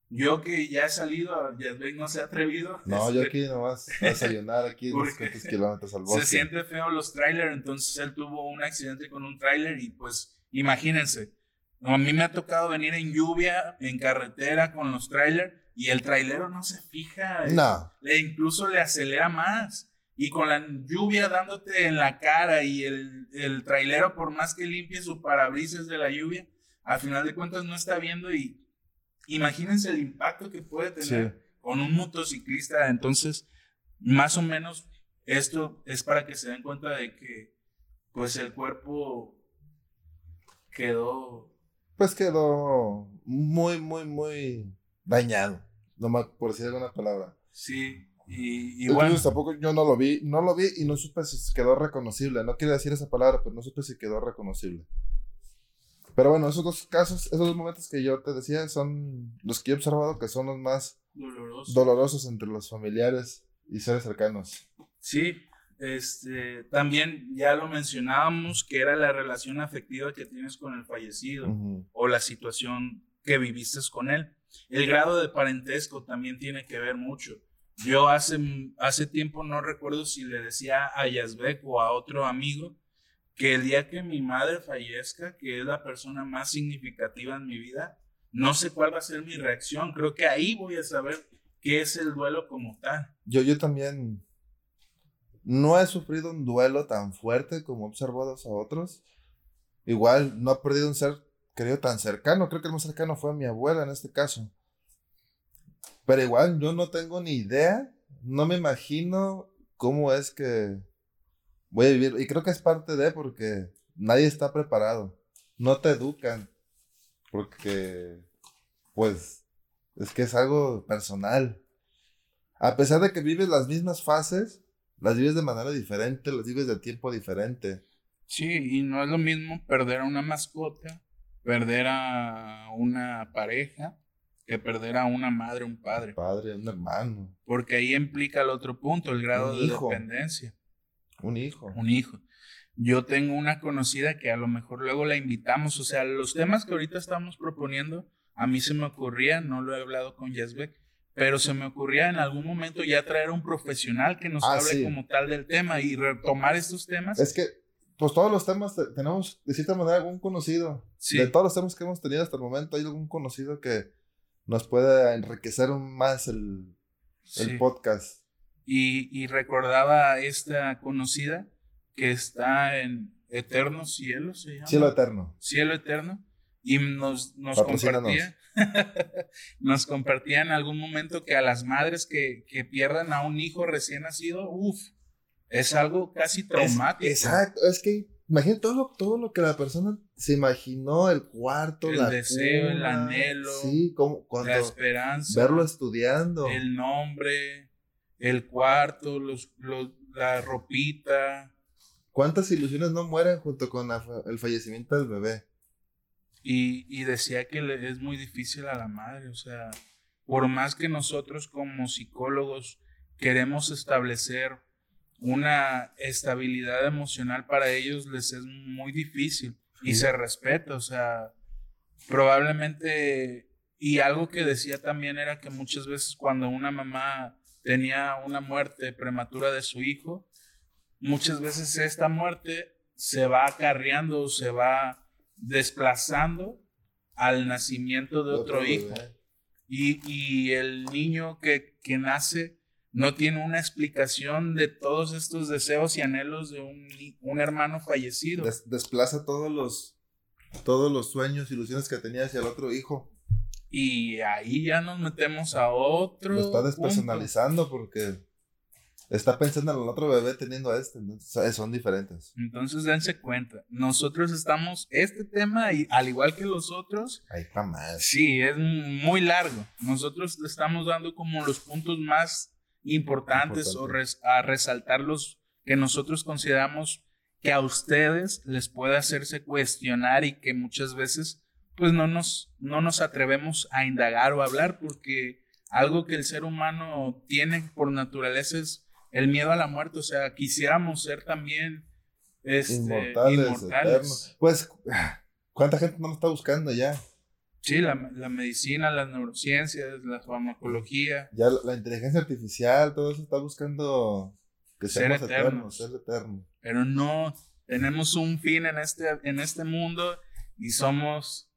yo que ya he salido, ya no se ha atrevido. No, yo aquí nomás a desayunar aquí unos kilómetros al bosque. Se siente feo los trailers, entonces él tuvo un accidente con un trailer y pues imagínense, a mí me ha tocado venir en lluvia, en carretera con los trailers y el trailero no se fija. No. Le, incluso le acelera más y con la lluvia dándote en la cara y el, el trailero, por más que limpie su parabrisas de la lluvia, al final de cuentas no está viendo y imagínense el impacto que puede tener con un motociclista. Entonces, más o menos esto es para que se den cuenta de que pues el cuerpo quedó... Pues quedó muy, muy, muy dañado, nomás por decir alguna palabra. Sí, y, bueno. tampoco yo no lo vi, no lo vi y no supe si quedó reconocible. No quiero decir esa palabra, pero no supe si quedó reconocible. Pero bueno, esos dos casos, esos dos momentos que yo te decía son los que he observado que son los más dolorosos entre los familiares y seres cercanos. Sí, este, también ya lo mencionábamos que era la relación afectiva que tienes con el fallecido o la situación que viviste con él. El grado de parentesco también tiene que ver mucho. Yo hace, hace tiempo no recuerdo si le decía a Yazbek o a otro amigo que el día que mi madre fallezca, que es la persona más significativa en mi vida, no sé cuál va a ser mi reacción. Creo que ahí voy a saber qué es el duelo como tal. Yo, yo también no he sufrido un duelo tan fuerte como he observado a otros. Igual no he perdido un ser querido tan cercano. Creo que el más cercano fue mi abuela en este caso. Pero igual yo no tengo ni idea, no me imagino cómo es que voy a vivir. Y creo que es parte de porque nadie está preparado. No te educan. Porque, pues, es que es algo personal. A pesar de que vives las mismas fases, las vives de manera diferente, las vives de tiempo diferente. Sí, y no es lo mismo perder a una mascota, perder a una pareja, que perder a una madre, un padre. Un padre, un hermano. Porque ahí implica el otro punto, el grado de dependencia. Un hijo. Un hijo. Yo tengo una conocida que a lo mejor luego la invitamos, o sea, los temas que ahorita estamos proponiendo, a mí se me ocurría, no lo he hablado con Yazbek, pero se me ocurría en algún momento ya traer a un profesional que nos ah, hable como tal del tema y retomar estos temas. Es que pues todos los temas tenemos de cierta manera algún conocido. De todos los temas que hemos tenido hasta el momento, hay algún conocido que nos puede enriquecer más el, el podcast. Y, y, recordaba esta conocida que está en Eterno Cielo, se llama. Cielo Eterno. Cielo Eterno. Y nos, nos compartía. nos compartía en algún momento que a las madres que, que pierdan a un hijo recién nacido, uff, es algo casi traumático. exacto, es que imagínate todo lo, todo lo que la persona se imaginó, el cuarto, el deseo, el anhelo, sí, como, cuando, la esperanza, verlo estudiando, el nombre, el cuarto, los, los, la ropita. ¿Cuántas ilusiones no mueren junto con el fallecimiento del bebé? Y, y decía que le, es muy difícil a la madre, o sea, por más que nosotros como psicólogos queremos establecer una estabilidad emocional para ellos les es muy difícil y se respeta, o sea, probablemente, y algo que decía también era que muchas veces cuando una mamá tenía una muerte prematura de su hijo, muchas veces esta muerte se va acarreando, se va desplazando al nacimiento de otro, hijo. Y, y, el niño que, que nace no tiene una explicación de todos estos deseos y anhelos de un, un hermano fallecido. desplaza todos los, todos los sueños, ilusiones que tenía hacia el otro hijo. Y ahí ya nos metemos a otro. Lo está despersonalizando porque está pensando en el otro bebé teniendo a este. Entonces, son diferentes. Entonces dense cuenta. Nosotros estamos, este tema, y, al igual que los otros. Ay, jamás. Sí, es muy largo. Nosotros estamos dando como los puntos más importantes o a resaltar los que nosotros consideramos que a ustedes les puede hacerse cuestionar y que muchas veces pues no nos, no nos atrevemos a indagar o hablar porque algo que el ser humano tiene por naturaleza es el miedo a la muerte, o sea, quisiéramos ser también este, inmortales. Pues, ¿cuánta gente no lo está buscando ya? Sí, la, la, medicina, las neurociencias, la farmacología. Ya la, inteligencia artificial, todo eso está buscando que ser eternos, ser eterno. Pero no, tenemos un fin en este, en este mundo y somos,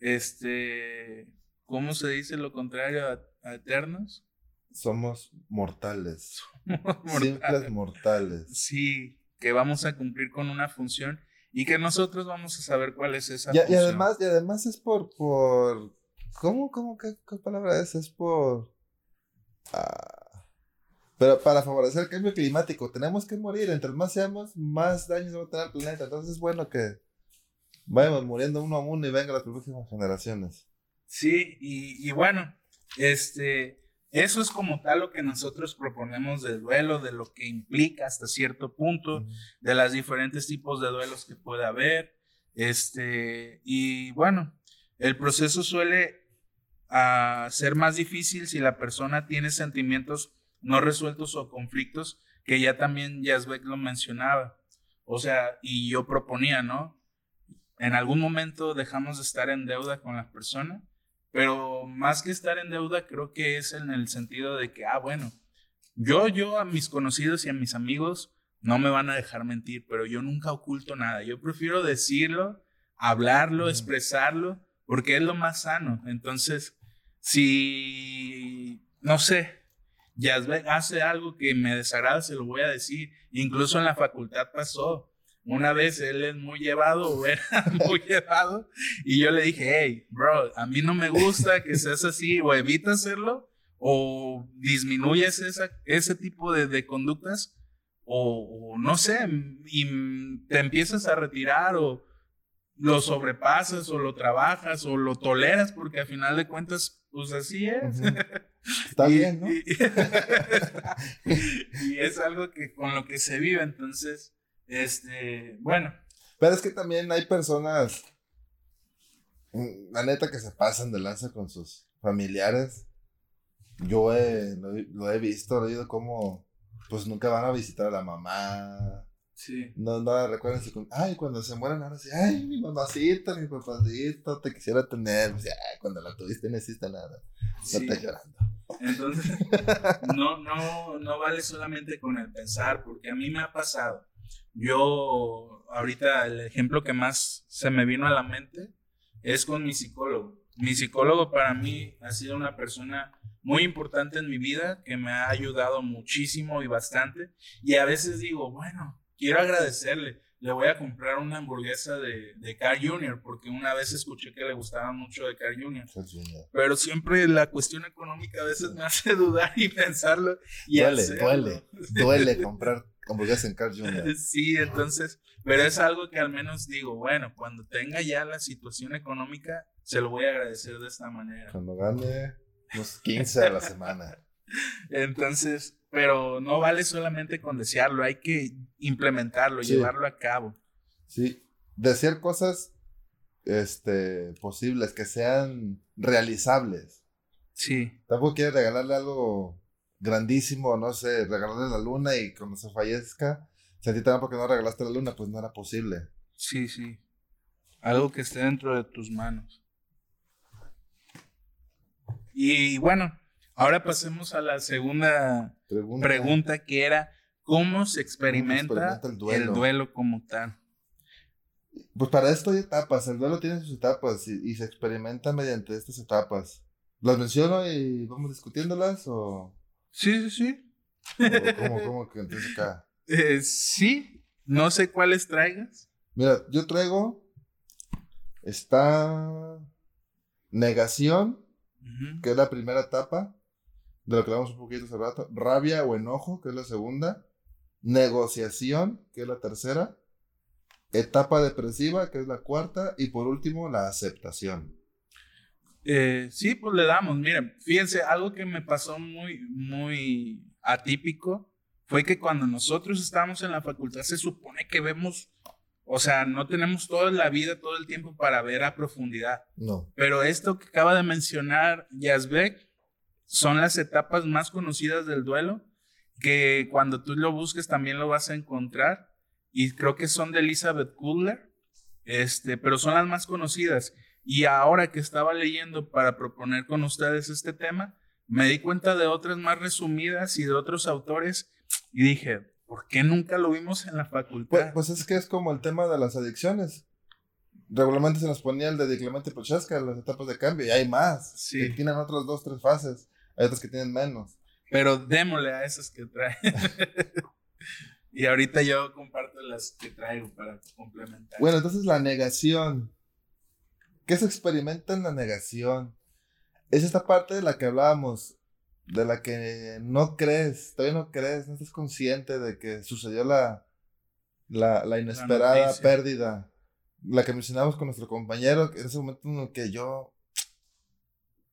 este, ¿cómo se dice lo contrario a, eternos? Somos mortales. Simples mortales. Sí, que vamos a cumplir con una función y que nosotros vamos a saber cuál es esa y, y además y además es por por cómo cómo qué, palabra es es por ah, pero para favorecer el cambio climático tenemos que morir. Entre más seamos más daños va a tener el planeta. Entonces es bueno que vayamos muriendo uno a uno y vengan las próximas generaciones. Sí y, y bueno este eso es como tal lo que nosotros proponemos del duelo, de lo que implica hasta cierto punto, de los diferentes tipos de duelos que puede haber. Este, y bueno, el proceso suele uh, ser más difícil si la persona tiene sentimientos no resueltos o conflictos, que ya también Yazbek lo mencionaba. O sea, y yo proponía, ¿no? En algún momento dejamos de estar en deuda con la persona pero más que estar en deuda, creo que es en el sentido de que, ah, bueno, yo, yo a mis conocidos y a mis amigos no me van a dejar mentir, pero yo nunca oculto nada. Yo prefiero decirlo, hablarlo, expresarlo, porque es lo más sano. Entonces, si, no sé, ya hace algo que me desagrada, se lo voy a decir. Incluso en la facultad pasó. Una vez él es muy llevado o era muy llevado y yo le dije, hey, bro, a mí no me gusta que seas así o evita hacerlo o disminuyes esa, ese tipo de, de conductas o, no sé, y te empiezas a retirar o lo sobrepasas o lo trabajas o lo toleras porque al final de cuentas, pues así es. Está bien, ¿no? y es algo que con lo que se vive, entonces este, bueno. Pero es que también hay personas, mm, la neta, que se pasan de lanza con sus familiares. Yo lo, he visto, he oído como, pues nunca van a visitar a la mamá. Sí. No, no recuerden, ay, cuando se mueren ahora sí, ay, mi mamacita, mi papacito, te quisiera tener. Pues, ay, cuando la tuviste no hiciste nada. No estás llorando. Entonces, no, no, no vale solamente con el pensar, porque a mí me ha pasado yo ahorita el ejemplo que más se me vino a la mente es con mi psicólogo. Mi psicólogo para mí ha sido una persona muy importante en mi vida que me ha ayudado muchísimo y bastante. Y a veces digo, bueno, quiero agradecerle. Le voy a comprar una hamburguesa de, de Car Junior porque una vez escuché que le gustaba mucho de Car Junior. Pero siempre la cuestión económica a veces me hace dudar y pensarlo. Y duele, duele, duele comprar hamburguesa en Car Junior. Sí, entonces, pero es algo que al menos digo, bueno, cuando tenga ya la situación económica, se lo voy a agradecer de esta manera. Cuando gane unos 15 a la semana. Entonces, pero no vale solamente con desearlo, hay que implementarlo, llevarlo a cabo. Sí, desear cosas este, posibles, que sean realizables. Sí. Tampoco quieres regalarle algo grandísimo, no sé, regalarle la luna y cuando se fallezca, ti también porque no regalaste la luna, pues no era posible. Sí, sí. Algo que esté dentro de tus manos. Y bueno, ahora pasemos a la segunda pregunta, que era, ¿cómo se experimenta, el, duelo? como tal? Pues para esto hay etapas, el duelo tiene sus etapas y, se experimenta mediante estas etapas. ¿Las menciono y vamos discutiéndolas o...? Sí, sí, sí. ¿Cómo, cómo que entonces acá? Eh, sí, no sé cuáles traigas. Mira, yo traigo... Está... Negación, que es la primera etapa, de lo que hablamos un poquito hace rato, rabia o enojo, que es la segunda, negociación, que es la tercera, etapa depresiva, que es la cuarta, y por último, la aceptación. Eh, sí, pues le damos. Miren, fíjense, algo que me pasó muy, muy atípico fue que cuando nosotros estábamos en la facultad se supone que vemos o sea, no tenemos toda la vida, todo el tiempo para ver a profundidad. No. Pero esto que acaba de mencionar Yazbek son las etapas más conocidas del duelo, que cuando tú lo busques también lo vas a encontrar. Y creo que son de Elizabeth Kuller, este, pero son las más conocidas. Y ahora que estaba leyendo para proponer con ustedes este tema, me di cuenta de otras más resumidas y de otros autores y dije, ¿Por qué nunca lo vimos en la facultad? Pues, pues, es que es como el tema de las adicciones. Regularmente se nos ponía el de Clemente Prochaska, las etapas de cambio, y hay más. Sí. Que tienen otras dos, tres fases. Hay otras que tienen menos. Pero démosle a esas que trae. y ahorita yo comparto las que traigo para complementar. Bueno, entonces la negación. ¿Qué se experimenta en la negación? Es esta parte de la que hablábamos de la que no crees, todavía no crees, no estás consciente de que sucedió la, la, inesperada pérdida. La que mencionamos con nuestro compañero, en ese momento en el que yo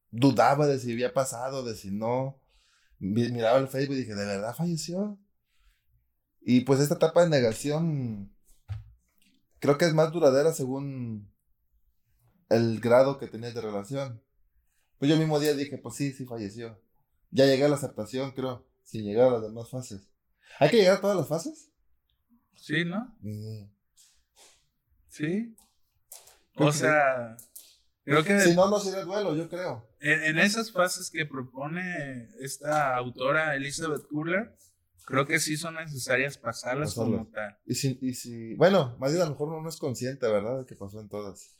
dudaba de si había pasado, de si no. Miraba el Facebook y dije, ¿de verdad falleció? Y pues esta etapa de negación creo que es más duradera según el grado que tenías de relación. Pues yo el mismo día dije, pues sí, sí falleció. Ya llegué a la aceptación, creo, sin llegar a las demás fases. ¿Hay que llegar a todas las fases? Sí, ¿no? Sí. O sea, creo que... Si no, no sería duelo, yo creo. En, esas fases que propone esta autora, Elizabeth Kuller, creo que sí son necesarias pasarlas como tal. Y si, y si, bueno, más bien a lo mejor uno no es consciente, ¿verdad? De que pasó en todas.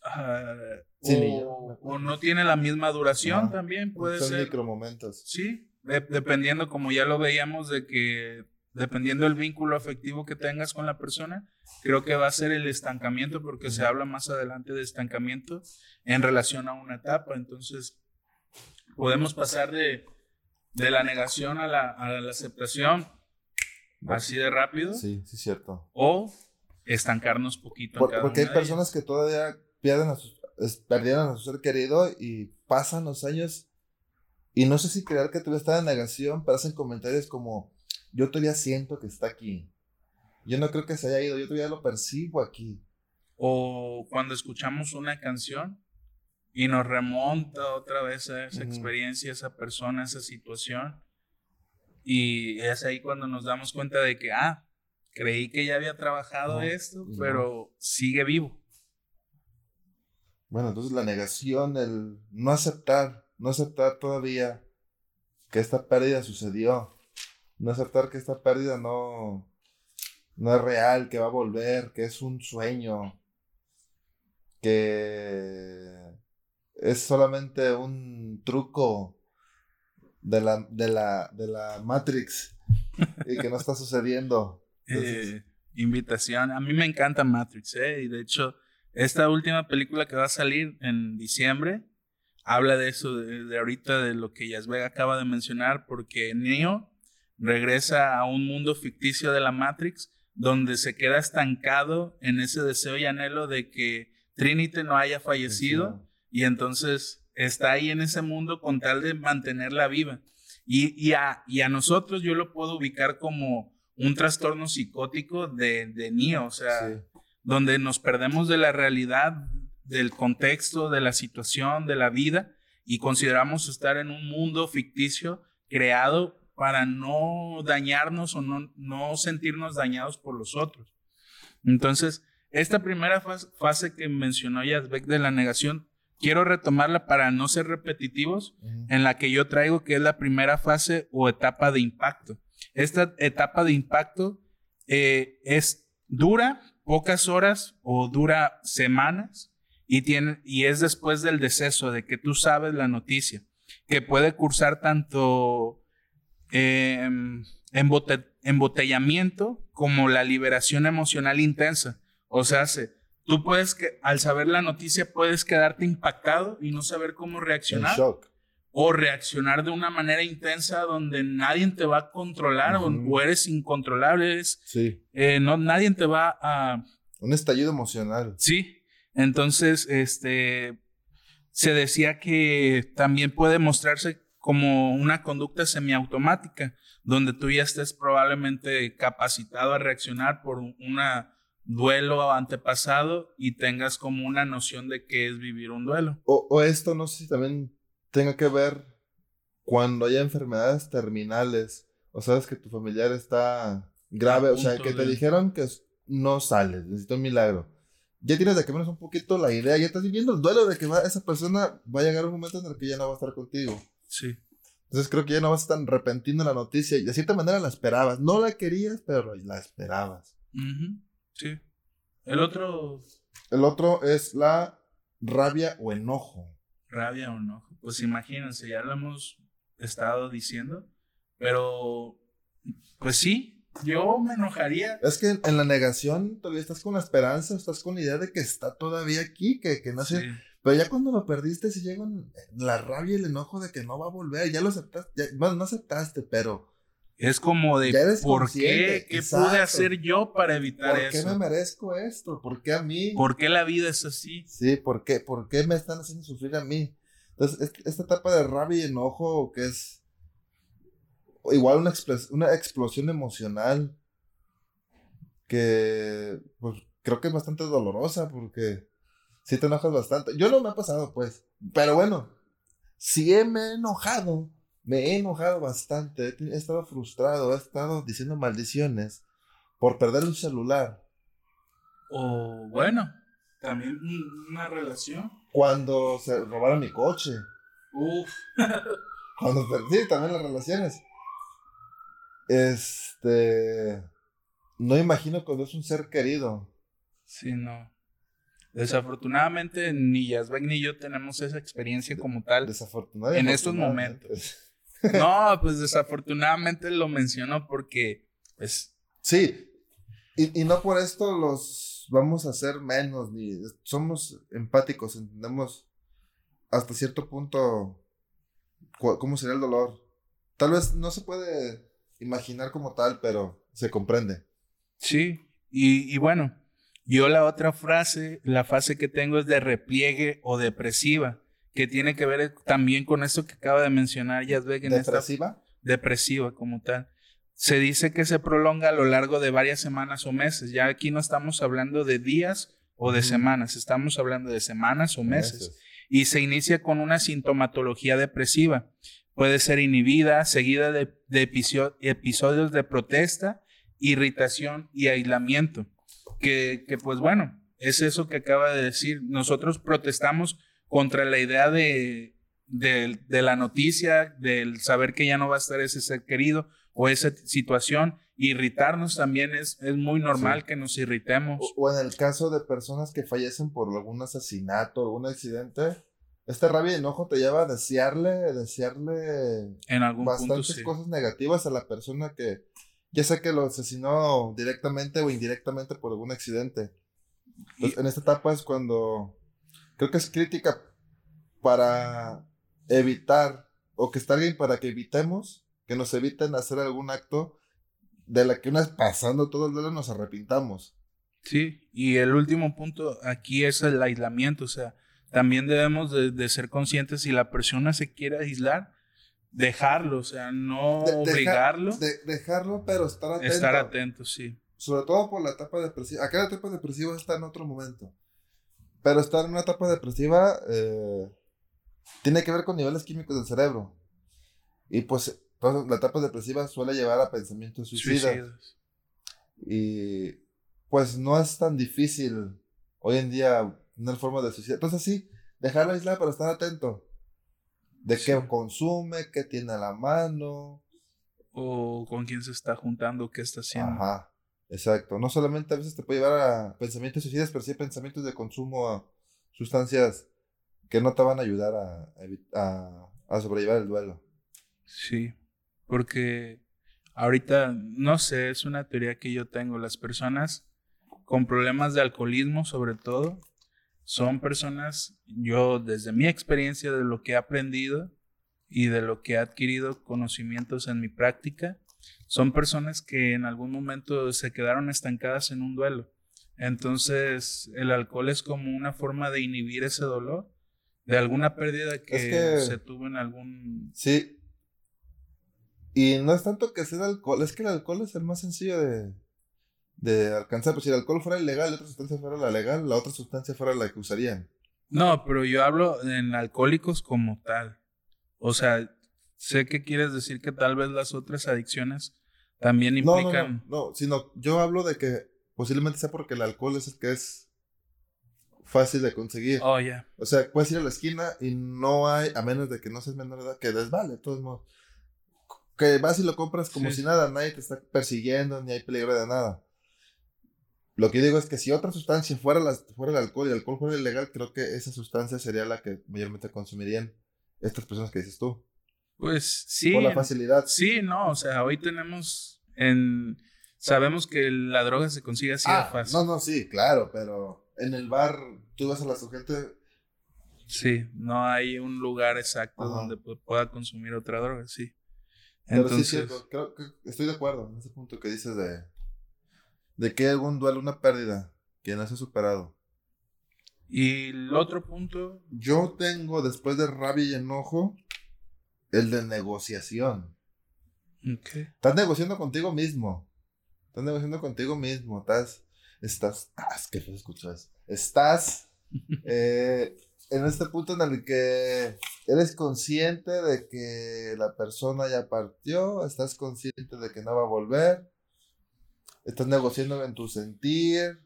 o, no tiene la misma duración también, puede ser. Son micromomentos. Sí, dependiendo, como ya lo veíamos, de que dependiendo del vínculo afectivo que tengas con la persona, creo que va a ser el estancamiento, porque se habla más adelante de estancamiento en relación a una etapa. Entonces, podemos pasar de, de la negación a la, a la aceptación así de rápido. Sí, sí, cierto. O estancarnos poquito. porque hay personas que todavía pierden a su, perdieron a su ser querido y pasan los años y no sé si creer que todavía está en negación, pero hacen comentarios como, yo todavía siento que está aquí. Yo no creo que se haya ido, yo todavía lo percibo aquí. O cuando escuchamos una canción y nos remonta otra vez a esa experiencia, esa persona, esa situación y es ahí cuando nos damos cuenta de que, ah, creí que ya había trabajado esto, pero sigue vivo. Bueno, entonces la negación, el no aceptar, no aceptar todavía que esta pérdida sucedió, no aceptar que esta pérdida no, no es real, que va a volver, que es un sueño, que es solamente un truco de la, de la, de la Matrix y que no está sucediendo. Eh, invitación. A mí me encanta Matrix, ¿eh? Y de hecho, esta última película que va a salir en diciembre habla de eso, de, ahorita, de lo que Yasvega acaba de mencionar, porque Neo regresa a un mundo ficticio de la Matrix donde se queda estancado en ese deseo y anhelo de que Trinity no haya fallecido y entonces está ahí en ese mundo con tal de mantenerla viva. Y, y, a, y a nosotros yo lo puedo ubicar como un trastorno psicótico de, de Neo, o sea, donde nos perdemos de la realidad, del contexto, de la situación, de la vida, y consideramos estar en un mundo ficticio creado para no dañarnos o no, no sentirnos dañados por los otros. Entonces, esta primera fase que mencionó Yazbek de la negación, quiero retomarla para no ser repetitivos, en la que yo traigo que es la primera fase o etapa de impacto. Esta etapa de impacto eh, es dura pocas horas o dura semanas y, tiene, y es después del deceso, de que tú sabes la noticia, que puede cursar tanto em, embotellamiento como la liberación emocional intensa. O sea, tú puedes que al saber la noticia puedes quedarte impactado y no saber cómo reaccionar. O reaccionar de una manera intensa donde nadie te va a controlar o, eres incontrolable. sí. Eh, no, nadie te va a... Un estallido emocional. Sí. Entonces, este, se decía que también puede mostrarse como una conducta semiautomática, donde tú ya estés probablemente capacitado a reaccionar por una duelo antepasado y tengas como una noción de qué es vivir un duelo. O, esto no sé si también tenga que ver cuando haya enfermedades terminales, o sabes que tu familiar está grave, o sea, que te dijeron que no sales, necesito un milagro. Ya tienes de que menos un poquito la idea, ya estás viviendo el duelo de que esa persona va a llegar un momento en el que ya no va a estar contigo. Sí. Entonces creo que ya no vas a estar repentino la noticia y de cierta manera la esperabas. No la querías, pero la esperabas. Sí. El otro. El otro es la rabia o enojo. Rabia o enojo. Pues imagínense, ya lo hemos estado diciendo, pero pues sí, yo me enojaría. Es que en la negación todavía estás con la esperanza, estás con la idea de que está todavía aquí, que, que no sé. Pero ya cuando lo perdiste, si llega la rabia y el enojo de que no va a volver, ya lo aceptaste, bueno, no aceptaste, pero es como de, ¿por qué? ¿Qué pude hacer yo para evitar eso? ¿Por qué me merezco esto? ¿Por qué a mí? ¿Por qué la vida es así? Sí, ¿por qué? ¿Por qué me están haciendo sufrir a mí? Entonces, esta etapa de rabia y enojo que es igual una, una explosión emocional que pues, creo que es bastante dolorosa porque sí te enojas bastante. Yo no me ha pasado, pues, pero bueno, si me he enojado me he enojado bastante, he estado frustrado, he estado diciendo maldiciones por perder un celular. O bueno, también una relación. Cuando se robaron mi coche. Uf. Cuando perdí también las relaciones. Este. No imagino cuando es un ser querido. Sí, no. Desafortunadamente, ni Yasbek ni yo tenemos esa experiencia como tal. Desafortunadamente. En estos momentos. No, pues desafortunadamente lo menciono porque, pues... Sí, y, no por esto los vamos a hacer menos, ni somos empáticos, entendemos hasta cierto punto cómo sería el dolor. Tal vez no se puede imaginar como tal, pero se comprende. Sí, y, y bueno, yo la otra frase, la fase que tengo es de repliegue o depresiva que tiene que ver también con eso que acaba de mencionar Yazbek. ¿Depresiva? depresiva como tal. Se dice que se prolonga a lo largo de varias semanas o meses. Ya aquí no estamos hablando de días o de semanas, estamos hablando de semanas o meses. Y se inicia con una sintomatología depresiva. Puede ser inhibida, seguida de, episodios de protesta, irritación y aislamiento. Que, que pues bueno, es eso que acaba de decir. Nosotros protestamos contra la idea de, de, la noticia, del saber que ya no va a estar ese ser querido o esa situación irritarnos también es, es muy normal que nos irritemos. O, en el caso de personas que fallecen por algún asesinato, algún accidente, esta rabia y enojo te lleva a desearle, desearle en algún bastantes cosas negativas a la persona que ya sea que lo asesinó directamente o indirectamente por algún accidente. en esta etapa es cuando creo que es crítica para evitar o que está alguien para que evitemos que nos eviten hacer algún acto de la que una vez pasando todo el duelo nos arrepintamos. Sí, y el último punto aquí es el aislamiento, o sea, también debemos de, ser conscientes si la persona se quiere aislar, dejarlo, o sea, no obligarlo. dejarlo, pero estar atento. Estar atento, sí. Sobre todo por la etapa depresiva. Acá la etapa depresiva está en otro momento. Pero estar en una etapa depresiva eh, tiene que ver con niveles químicos del cerebro. Y pues la etapa depresiva suele llevar a pensamientos suicidas. Y pues no es tan difícil hoy en día tener forma de suicidar. Entonces sí, dejarlo aislado para estar atento. De qué consume, qué tiene a la mano. O con quién se está juntando, qué está haciendo. Ajá, exacto. No solamente a veces te puede llevar a pensamientos suicidas, pero sí pensamientos de consumo a sustancias que no te van a ayudar a, a sobrellevar el duelo. Sí. Porque ahorita, no sé, es una teoría que yo tengo. Las personas con problemas de alcoholismo, sobre todo, son personas, yo desde mi experiencia, de lo que he aprendido y de lo que he adquirido conocimientos en mi práctica, son personas que en algún momento se quedaron estancadas en un duelo. Entonces, el alcohol es como una forma de inhibir ese dolor de alguna pérdida que, que se tuvo en algún... Sí, y no es tanto que sea el alcohol, es que el alcohol es el más sencillo de, de alcanzar. Pues si el alcohol fuera ilegal y otra sustancia fuera la legal, la otra sustancia fuera la que usarían. No, pero yo hablo en alcohólicos como tal. O sea, sé que quieres decir que tal vez las otras adicciones también implican. No, no, no, sino yo hablo de que posiblemente sea porque el alcohol es el que es fácil de conseguir. Oh, ya. O sea, puedes ir a la esquina y no hay, a menos de que no seas menor de edad, que desvale, de todos modos que vas y lo compras como si nada, nadie te está persiguiendo, ni hay peligro de nada. Lo que digo es que si otra sustancia fuera, la, fuera el alcohol y el alcohol fuera ilegal, creo que esa sustancia sería la que mayormente consumirían estas personas que dices tú. Pues sí. Por la facilidad. Sí, no, o sea, hoy tenemos en... Sabemos que la droga se consigue así de ah, fácil. No, no, sí, claro, pero en el bar tú vas a la gente... Sí, no hay un lugar exacto donde pueda consumir otra droga, sí. Entonces, creo que estoy de acuerdo en ese punto que dices de, de que algún duelo, una pérdida, que no se ha superado. Y el otro punto. Yo tengo, después de rabia y enojo, el de negociación. Okay. Estás negociando contigo mismo. Estás negociando contigo mismo. Estás. Estás. estás ¿Qué fue escuchar Estás. Eh, en este punto en el que eres consciente de que la persona ya partió, estás consciente de que no va a volver, estás negociando en tu sentir,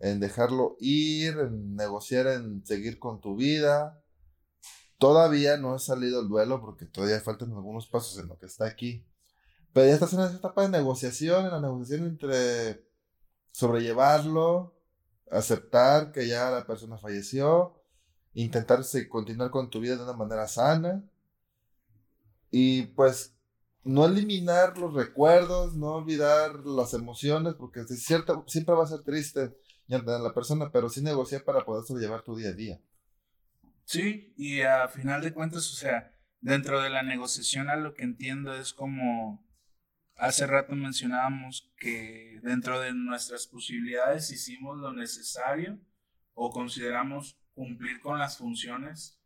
en dejarlo ir, en negociar en seguir con tu vida. Todavía no ha salido el duelo porque todavía faltan algunos pasos en lo que está aquí. Pero ya estás en esa etapa de negociación, en la negociación entre sobrellevarlo, aceptar que ya la persona falleció, intentar continuar con tu vida de una manera sana y pues no eliminar los recuerdos, no olvidar las emociones, porque es cierto, siempre va a ser triste la persona, pero sí negociar para poder sobrellevar tu día a día. Sí, y a final de cuentas, o sea, dentro de la negociación a lo que entiendo es como hace rato mencionábamos que dentro de nuestras posibilidades hicimos lo necesario o consideramos cumplir con las funciones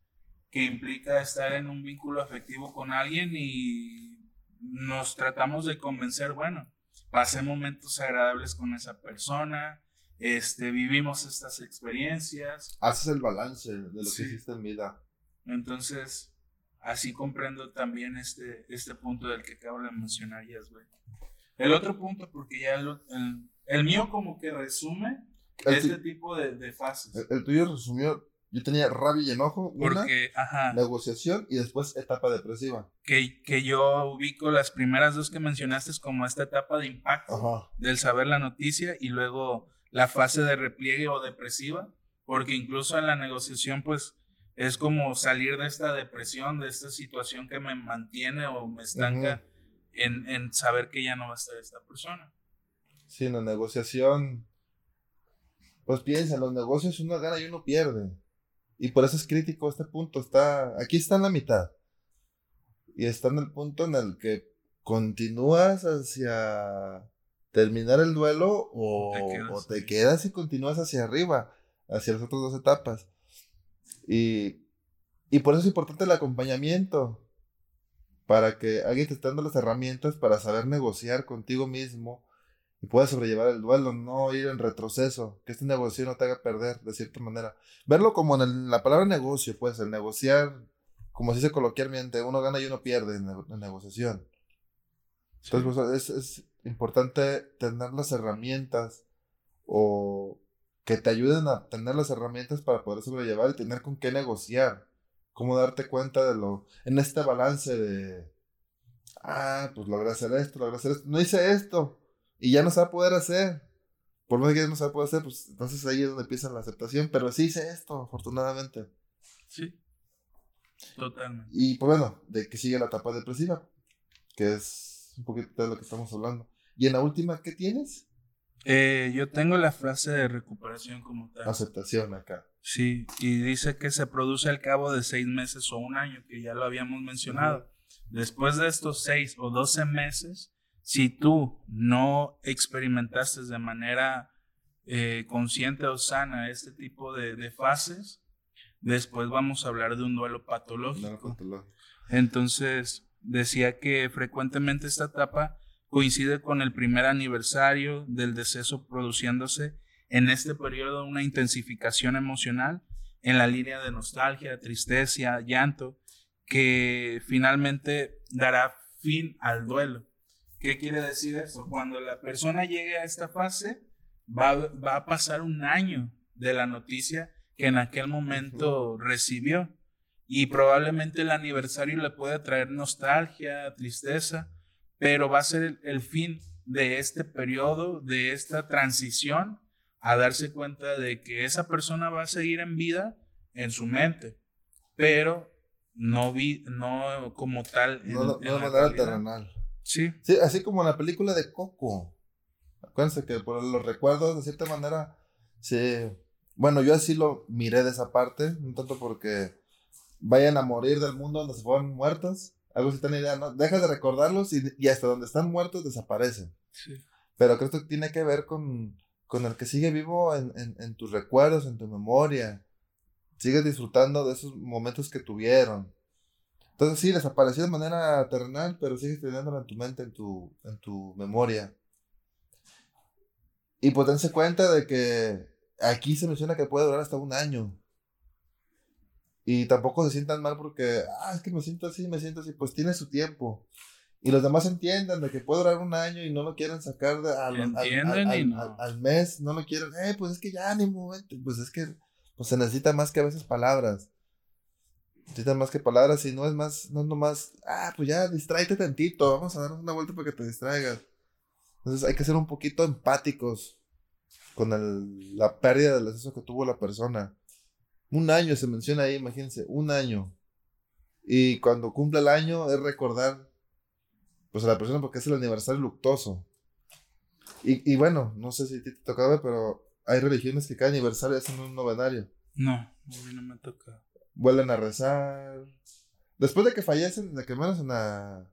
que implica estar en un vínculo afectivo con alguien y nos tratamos de convencer, bueno, pasé momentos agradables con esa persona, este, vivimos estas experiencias. Haces el balance de lo que hiciste en vida. Entonces, así comprendo también este, este punto del que acabo de mencionar, ya güey. El otro punto, porque ya el, el mío como que resume este tipo de, fases. El, tuyo resumió Yo tenía rabia y enojo, Porque, una, negociación y después etapa depresiva. Que, que yo ubico las primeras dos que mencionaste como esta etapa de impacto, del saber la noticia y luego la fase de repliegue o depresiva, porque incluso en la negociación pues es como salir de esta depresión, de esta situación que me mantiene o me estanca en, en saber que ya no va a estar esta persona. Sí, en la negociación pues piensa, en los negocios uno gana y uno pierde. Y por eso es crítico este punto. Está, aquí está en la mitad. Y está en el punto en el que continúas hacia terminar el duelo o te quedas, y continúas hacia arriba, hacia las otras dos etapas. Y, y por eso es importante el acompañamiento. Para que alguien te esté dando las herramientas para saber negociar contigo mismo y puedas sobrellevar el duelo, no ir en retroceso, que este negocio no te haga perder de cierta manera. Verlo como en la palabra negocio, pues el negociar, como se dice coloquialmente, uno gana y uno pierde en, la negociación. Entonces, pues, es, es importante tener las herramientas o que te ayuden a tener las herramientas para poder sobrellevar y tener con qué negociar. Cómo darte cuenta de lo. En este balance de. Ah, pues logré hacer esto, logré hacer esto. No hice esto y ya no se va a poder hacer. Por más que ya no se va a poder hacer, pues entonces ahí es donde empieza la aceptación. Pero sí hice esto, afortunadamente. Sí. Totalmente. Y pues bueno, de que sigue la etapa depresiva, que es un poquito de lo que estamos hablando. Y en la última, ¿qué tienes? Eh, yo tengo la frase de recuperación como tal. Aceptación acá. Sí, y dice que se produce al cabo de seis meses o un año, que ya lo habíamos mencionado. Después de estos seis o doce meses, si tú no experimentaste de manera eh, consciente o sana este tipo de, fases, después vamos a hablar de un duelo patológico. Entonces, decía que frecuentemente esta etapa coincide con el primer aniversario del deceso produciéndose en este periodo una intensificación emocional en la línea de nostalgia, tristeza, llanto, que finalmente dará fin al duelo. ¿Qué quiere decir eso? Cuando la persona llegue a esta fase, va, a pasar un año de la noticia que en aquel momento recibió. Y probablemente el aniversario le puede traer nostalgia, tristeza, pero va a ser el, fin de este periodo, de esta transición, a darse cuenta de que esa persona va a seguir en vida en su mente, pero no vi, no como tal. no, de manera terrenal. Sí. Sí, así como en la película de Coco. Acuérdense que por los recuerdos, de cierta manera, sí. Bueno, yo así lo miré de esa parte, no tanto porque vayan a morir del mundo donde se fueron muertos. Algo así tiene idea, ¿no? Dejas de recordarlos y, hasta donde están muertos desaparecen. Sí. Pero creo que tiene que ver con, con el que sigue vivo en, en, en tus recuerdos, en tu memoria. Sigues disfrutando de esos momentos que tuvieron. Entonces sí, desapareció de manera terrenal, pero sigues teniéndolo en tu mente, en tu, en tu memoria. Y pues dense cuenta de que aquí se menciona que puede durar hasta un año. Y tampoco se sientan mal porque, ah, es que me siento así, me siento así, pues tiene su tiempo. Y los demás entiendan de que puede durar un año y no lo quieren sacar de, al, al, al, mes, no lo quieren, eh, pues es que ya ni momento, pues es que pues se necesita más que a veces palabras. Necesitas más que palabras y no es más, no es nomás, ah, pues ya distráete tantito, vamos a darnos una vuelta para que te distraigas. Entonces hay que ser un poquito empáticos con el, la pérdida del acceso que tuvo la persona. Un año se menciona ahí, imagínense, un año. Y cuando cumple el año es recordar pues a la persona porque es el aniversario luctuoso. Y, y bueno, no sé si te tocaba, pero hay religiones que cada aniversario hacen un novenario. No, a mí no me toca vuelven a rezar. Después de que fallecen, de que menos en la,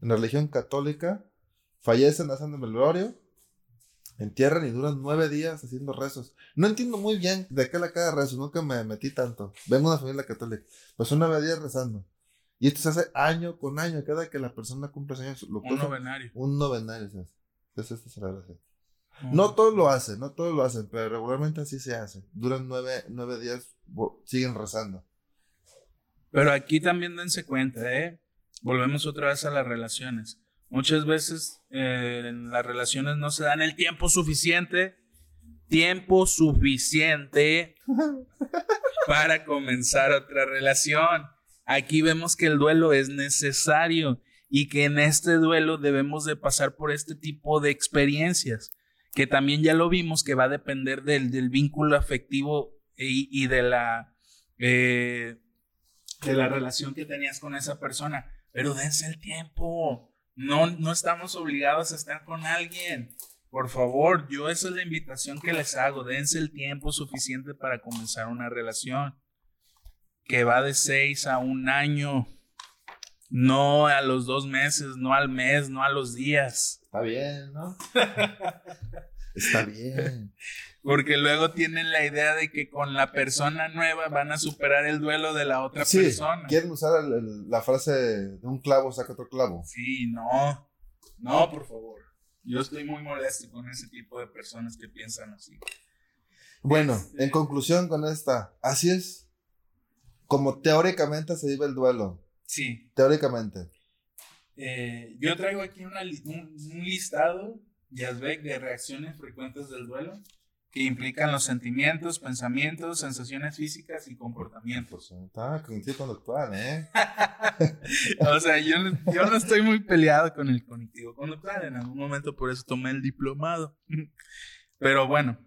en la religión católica, fallecen, hacen el velorio, entierran y duran nueve días haciendo rezos. No entiendo muy bien de qué la cada rezo, nunca me metí tanto. Vengo de una familia católica, pues son nueve días rezando. Y esto se hace año con año, cada que la persona cumple años. un novenario. Un novenario, ¿sabes? Entonces, esta la gracia. No todos lo hacen, no todos lo hacen, pero regularmente así se hace. Duran nueve, nueve días, siguen rezando. Pero aquí también dense cuenta, ¿eh? Volvemos otra vez a las relaciones. Muchas veces eh, en las relaciones no se dan el tiempo suficiente. Tiempo suficiente para comenzar otra relación. Aquí vemos que el duelo es necesario y que en este duelo debemos de pasar por este tipo de experiencias, que también ya lo vimos que va a depender del, del vínculo afectivo y, y de la... Eh, de la relación que tenías con esa persona. Pero dense el tiempo. No, no estamos obligados a estar con alguien. Por favor, yo esa es la invitación que les hago. Dense el tiempo suficiente para comenzar una relación que va de seis a un año. No a los dos meses, no al mes, no a los días. Está bien, ¿no? Está bien. Porque luego tienen la idea de que con la persona nueva van a superar el duelo de la otra sí, persona. Quieren usar la frase de un clavo saca otro clavo. Sí, no. No, por favor. Yo estoy muy molesto con ese tipo de personas que piensan así. Bueno, este en conclusión con esta, así es como teóricamente se vive el duelo. Sí. Teóricamente. Eh, yo traigo aquí un, un, listado, Yazbek, de reacciones frecuentes del duelo que implican los sentimientos, pensamientos, sensaciones físicas y comportamientos. Está cognitivo conductual, ¿eh? o sea, yo, yo, no estoy muy peleado con el cognitivo conductual. En algún momento por eso tomé el diplomado. Pero bueno,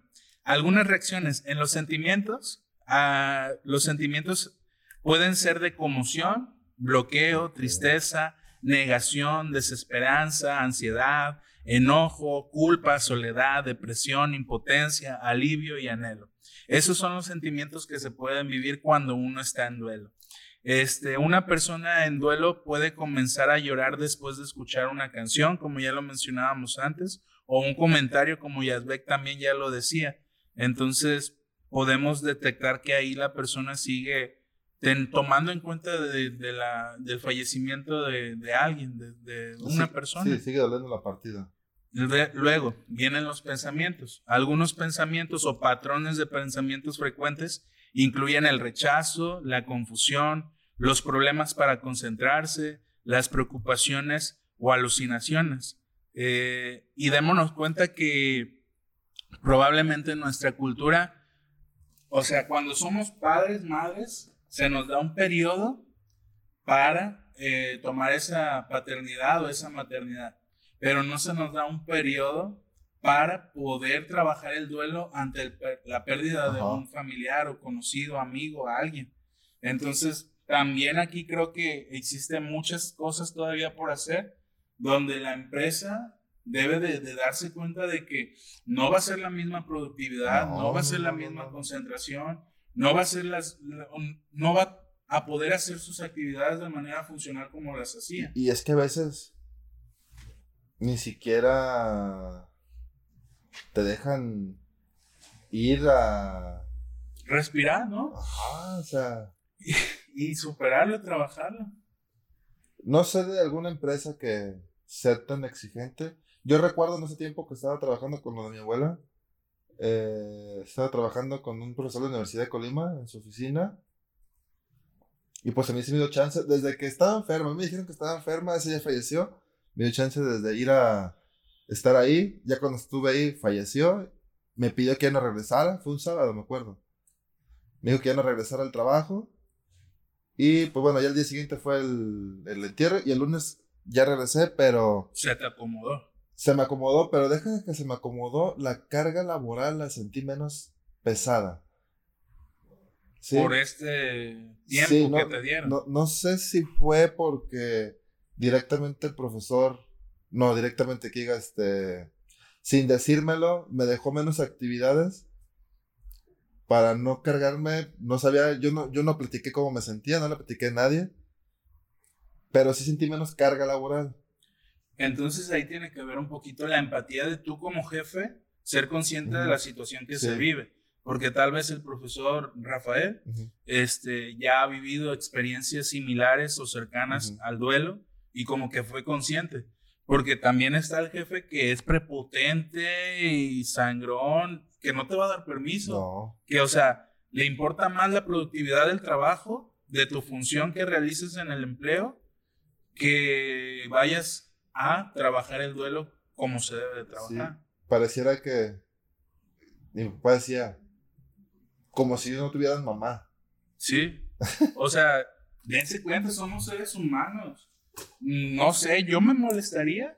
algunas reacciones en los sentimientos. Uh, los sentimientos pueden ser de conmoción, bloqueo, tristeza, negación, desesperanza, ansiedad, enojo, culpa, soledad, depresión, impotencia, alivio y anhelo. Esos son los sentimientos que se pueden vivir cuando uno está en duelo. Este, una persona en duelo puede comenzar a llorar después de escuchar una canción, como ya lo mencionábamos antes, o un comentario, como Yazbek también ya lo decía. Entonces, podemos detectar que ahí la persona sigue tomando en cuenta de, la, del fallecimiento de, alguien, de, una persona. Sí, sigue doliendo la partida. Luego vienen los pensamientos. Algunos pensamientos o patrones de pensamientos frecuentes incluyen el rechazo, la confusión, los problemas para concentrarse, las preocupaciones o alucinaciones. Eh, y démonos cuenta que probablemente en nuestra cultura, o sea, cuando somos padres, madres, se nos da un periodo para eh, tomar esa paternidad o esa maternidad, pero no se nos da un periodo para poder trabajar el duelo ante la pérdida de un familiar o conocido, amigo, alguien. Entonces, también aquí creo que existen muchas cosas todavía por hacer, donde la empresa debe de, darse cuenta de que no va a ser la misma productividad, no va a ser la misma concentración, no va a ser las, no va a poder hacer sus actividades de manera funcional como las hacía. Y es que a veces ni siquiera te dejan ir a respirar, ¿no? Ajá, o sea. Y, superarlo, trabajarlo. No sé de alguna empresa que sea tan exigente. Yo recuerdo en ese tiempo que estaba trabajando con lo de mi abuela eh, estaba trabajando con un profesor de la Universidad de Colima en su oficina. Y pues a mí se me dio chance, desde que estaba enferma, me dijeron que estaba enferma, ese día falleció, me dio chance desde ir a estar ahí, ya cuando estuve ahí falleció, me pidió que ya no regresara, fue un sábado, me acuerdo. Me dijo que ya no regresara al trabajo. Y pues bueno, ya el día siguiente fue el, el entierro y el lunes ya regresé, pero... Se te acomodó se me acomodó, pero deja que se me acomodó, la carga laboral la sentí menos pesada. Por este tiempo que te dieron. No, no, sé si fue porque directamente el profesor, no, directamente que diga, este, sin decírmelo, me dejó menos actividades para no cargarme, no sabía, yo no, yo no platiqué cómo me sentía, no le platiqué a nadie, pero sí sentí menos carga laboral. Entonces ahí tiene que ver un poquito la empatía de tú como jefe, ser consciente de la situación que se vive. Porque tal vez el profesor Rafael este, ya ha vivido experiencias similares o cercanas al duelo y como que fue consciente. Porque también está el jefe que es prepotente y sangrón, que no te va a dar permiso. Que, o sea, le importa más la productividad del trabajo, de tu función que realices en el empleo, que vayas a trabajar el duelo como se debe de trabajar. Pareciera que mi papá decía, como si no tuvieran mamá. Sí. O sea, dense cuenta, somos seres humanos. No sé, yo me molestaría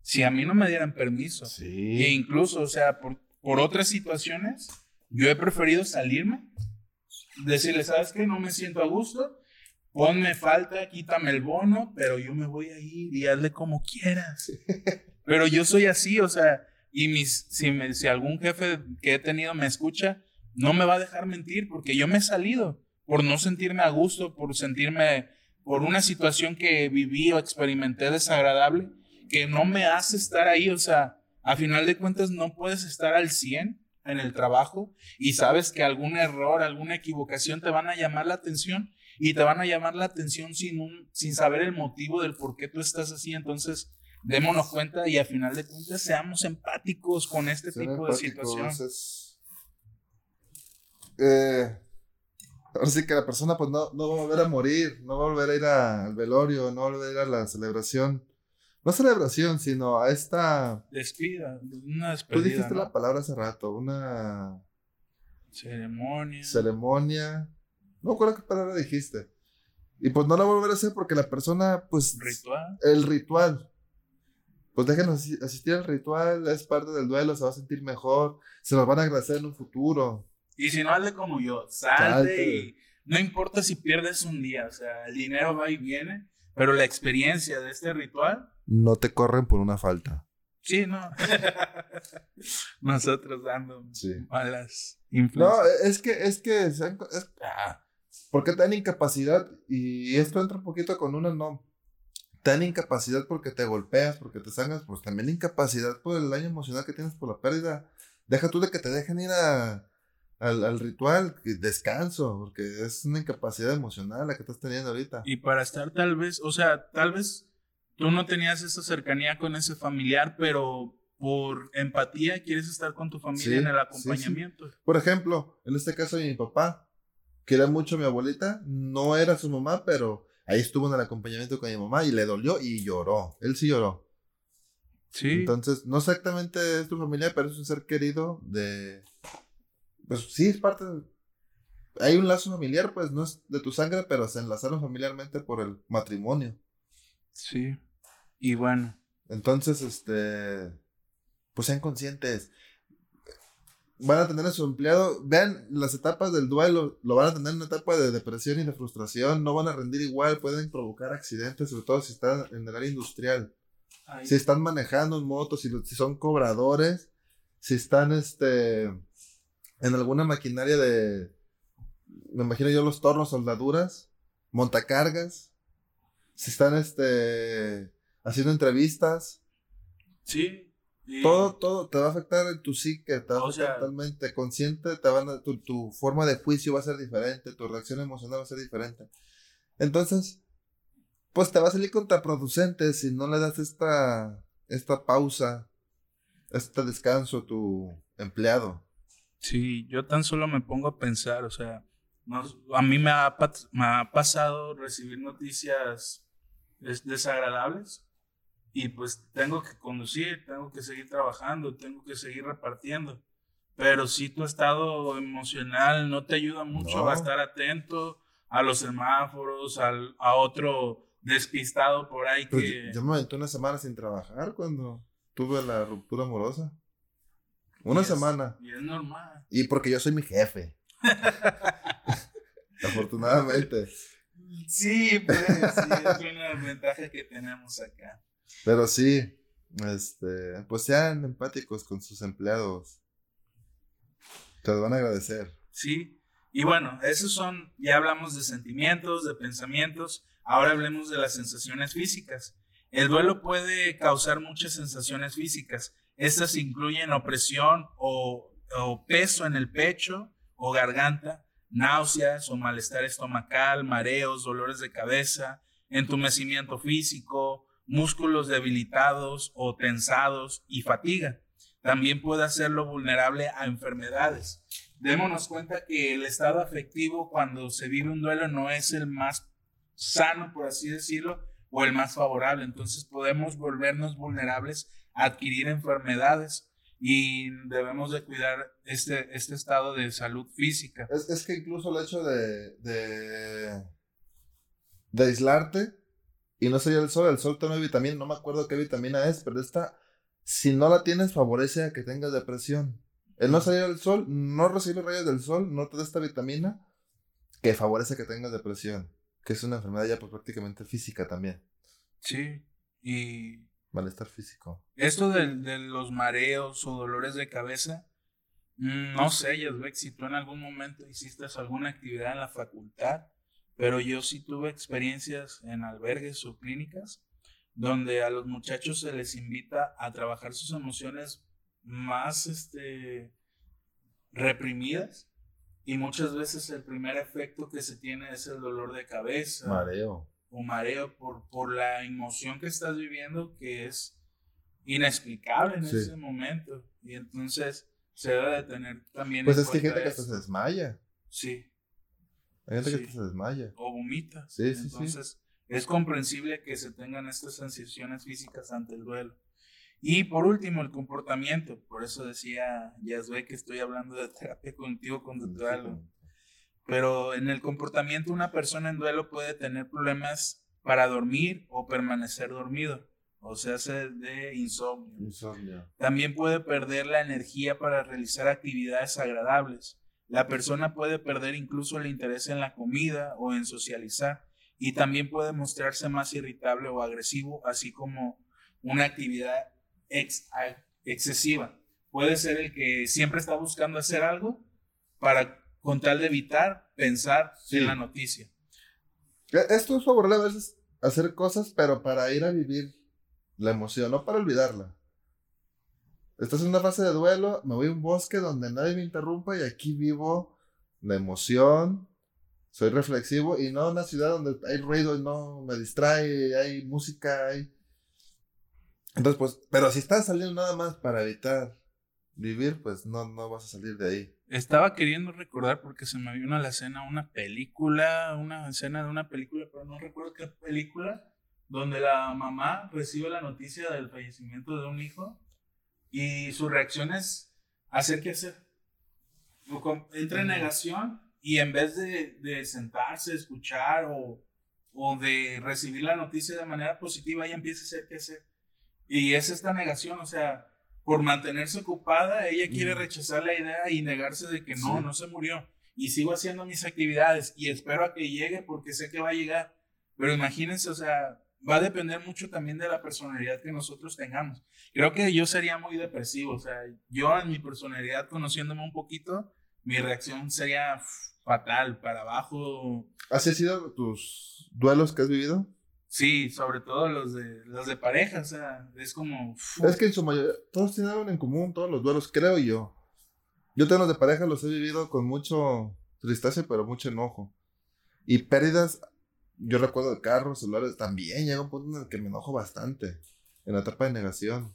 si a mí no me dieran permiso. Sí. E incluso, o sea, por, por otras situaciones, yo he preferido salirme, decirle, ¿sabes qué? No me siento a gusto, ponme falta, quítame el bono, pero yo me voy a ir y hazle como quieras. Pero yo soy así, o sea, y mis, si, me, si algún jefe que he tenido me escucha, no me va a dejar mentir porque yo me he salido por no sentirme a gusto, por sentirme, por una situación que viví o experimenté desagradable, que no me hace estar ahí, o sea, a final de cuentas no puedes estar al 100 en el trabajo y sabes que algún error, alguna equivocación te van a llamar la atención y te van a llamar la atención sin, un, sin saber el motivo del por qué tú estás así. Entonces, démonos cuenta y a final de cuentas seamos empáticos con este tipo de situaciones. Eh, ahora sí que la persona pues no, no, va a volver a morir, no va a volver a ir al velorio, no va a volver a ir a la celebración. No celebración, sino a esta... Despida, una despedida. Tú dijiste la palabra hace rato, una... Ceremonia. Ceremonia no recuerdo qué palabra dijiste. Y pues no la volveré a hacer porque la persona, pues. Ritual. El ritual. Pues déjenos asistir al ritual, es parte del duelo, se va a sentir mejor, se nos van a agradecer en un futuro. Y si no, hazle como yo, salte, y no importa si pierdes un día, o sea, el dinero va y viene, pero la experiencia de este ritual. No te corren por una falta. Sí, no. Nosotros dando malas influencias. No, es que, es que, es, ah, porque tan incapacidad, y esto entra un poquito con una no, tan incapacidad porque te golpeas, porque te sangas, pues también incapacidad por el daño emocional que tienes por la pérdida. Deja tú de que te dejen ir a, al, al, ritual, descanso, porque es una incapacidad emocional la que estás teniendo ahorita. Y para estar tal vez, o sea, tal vez tú no tenías esa cercanía con ese familiar, pero por empatía quieres estar con tu familia en el acompañamiento. Por ejemplo, en este caso de mi papá, Quiere mucho a mi abuelita, no era su mamá, pero ahí estuvo en el acompañamiento con mi mamá y le dolió y lloró. Él sí lloró. Sí. Entonces, no exactamente es tu familia, pero es un ser querido de. Pues sí, es parte. Hay un lazo familiar, pues no es de tu sangre, pero se enlazaron familiarmente por el matrimonio. Sí. Y bueno. Entonces, este. Pues sean conscientes van a tener a su empleado, vean las etapas del duelo, lo van a tener en una etapa de depresión y de frustración, no van a rendir igual, pueden provocar accidentes, sobre todo si están en el área industrial. Si están manejando en motos, si, si, son cobradores, si están este, en alguna maquinaria de, me imagino yo los tornos, soldaduras, montacargas, si están este, haciendo entrevistas. Sí, todo, todo te va a afectar en tu psique, te va a afectar totalmente consciente, te van a, tu, tu, forma de juicio va a ser diferente, tu reacción emocional va a ser diferente. Entonces, pues te va a salir contraproducente si no le das esta, esta pausa, este descanso a tu empleado. Sí, yo tan solo me pongo a pensar, o sea, a mí me ha, me ha pasado recibir noticias desagradables y pues tengo que conducir, tengo que seguir trabajando, tengo que seguir repartiendo. Pero si tu estado emocional no te ayuda mucho a estar atento a los semáforos, al, a otro despistado por ahí pues que... Yo me aventé una semana sin trabajar cuando tuve la ruptura amorosa. Una semana. Y es normal. Y porque yo soy mi jefe. Afortunadamente. Sí, pues sí, es una ventaja que tenemos acá. Pero sí, este, pues sean empáticos con sus empleados. Te van a agradecer. Sí, y bueno, esos son, ya hablamos de sentimientos, de pensamientos, ahora hablemos de las sensaciones físicas. El duelo puede causar muchas sensaciones físicas. Estas incluyen opresión o, o peso en el pecho o garganta, náuseas o malestar estomacal, mareos, dolores de cabeza, entumecimiento físico, músculos debilitados o tensados y fatiga. También puede hacerlo vulnerable a enfermedades. Démonos cuenta que el estado afectivo cuando se vive un duelo no es el más sano, por así decirlo, o el más favorable. Entonces podemos volvernos vulnerables a adquirir enfermedades. y debemos de cuidar este, este estado de salud física. Es, es que incluso el hecho de, de, de aislarte y no sería el sol, el sol tiene vitamina, no me acuerdo qué vitamina es, pero esta, si no la tienes, favorece a que tengas depresión. El no salir al sol, no recibir rayos del sol, no te da esta vitamina que favorece que tengas depresión, que es una enfermedad ya pues, prácticamente física también. Sí, y... Malestar físico. Esto de, de los mareos o dolores de cabeza, mm, no sé, Yasbek, si tú en algún momento hiciste alguna actividad en la facultad, pero yo sí tuve experiencias en albergues o clínicas donde a los muchachos se les invita a trabajar sus emociones más este, reprimidas y muchas veces el primer efecto que se tiene es el dolor de cabeza. Mareo. O mareo por, por la emoción que estás viviendo que es inexplicable en ese momento. Y entonces se debe de tener también... Pues es que hay gente que hasta se desmaya. Sí. Hay gente que se desmaya. O vomita. Sí, sí, Entonces, es comprensible que se tengan estas sensaciones físicas ante el duelo. Y por último, el comportamiento. Por eso decía Yasue que estoy hablando de terapia cognitivo-conductual. Pero en el comportamiento, una persona en duelo puede tener problemas para dormir o permanecer dormido. O sea, de insomnio. insomnio. También puede perder la energía para realizar actividades agradables. La persona puede perder incluso el interés en la comida o en socializar y también puede mostrarse más irritable o agresivo, así como una actividad excesiva. Puede ser el que siempre está buscando hacer algo para con tal de evitar pensar en la noticia. E, esto es favorable a veces hacer cosas, pero para ir a vivir la emoción, no para olvidarla. Estás en una fase de duelo, me voy a un bosque donde nadie me interrumpa y aquí vivo la emoción, soy reflexivo y no una ciudad donde hay ruido y no me distrae, hay música, hay... Entonces, pues, pero si estás saliendo nada más para evitar vivir, pues no, no vas a salir de ahí. Estaba queriendo recordar porque se me vino a la escena una película, una escena de una película, pero no recuerdo qué película, donde la mamá recibe la noticia del fallecimiento de un hijo y su reacción es hacer qué hacer. Entra en negación y en vez de, de sentarse, escuchar o, o, de recibir la noticia de manera positiva, ella empieza a hacer qué hacer. Y es esta negación, o sea, por mantenerse ocupada, ella quiere rechazar la idea y negarse de que no, no se murió. Y sigo haciendo mis actividades y espero a que llegue porque sé que va a llegar. Pero imagínense, o sea, va a depender mucho también de la personalidad que nosotros tengamos. Creo que yo sería muy depresivo, o sea, yo en mi personalidad, conociéndome un poquito, mi reacción sería fatal, para abajo. ¿Así han sido tus duelos que has vivido? Sí, sobre todo los de, los de pareja, o sea, es como... Es que en su mayoría, todos tienen algo en común, todos los duelos, creo yo. Yo tengo los de pareja, los he vivido con mucho tristeza, pero mucho enojo. Y pérdidas yo recuerdo de carros, celulares, también llega un punto en el que me enojo bastante. En la etapa de negación.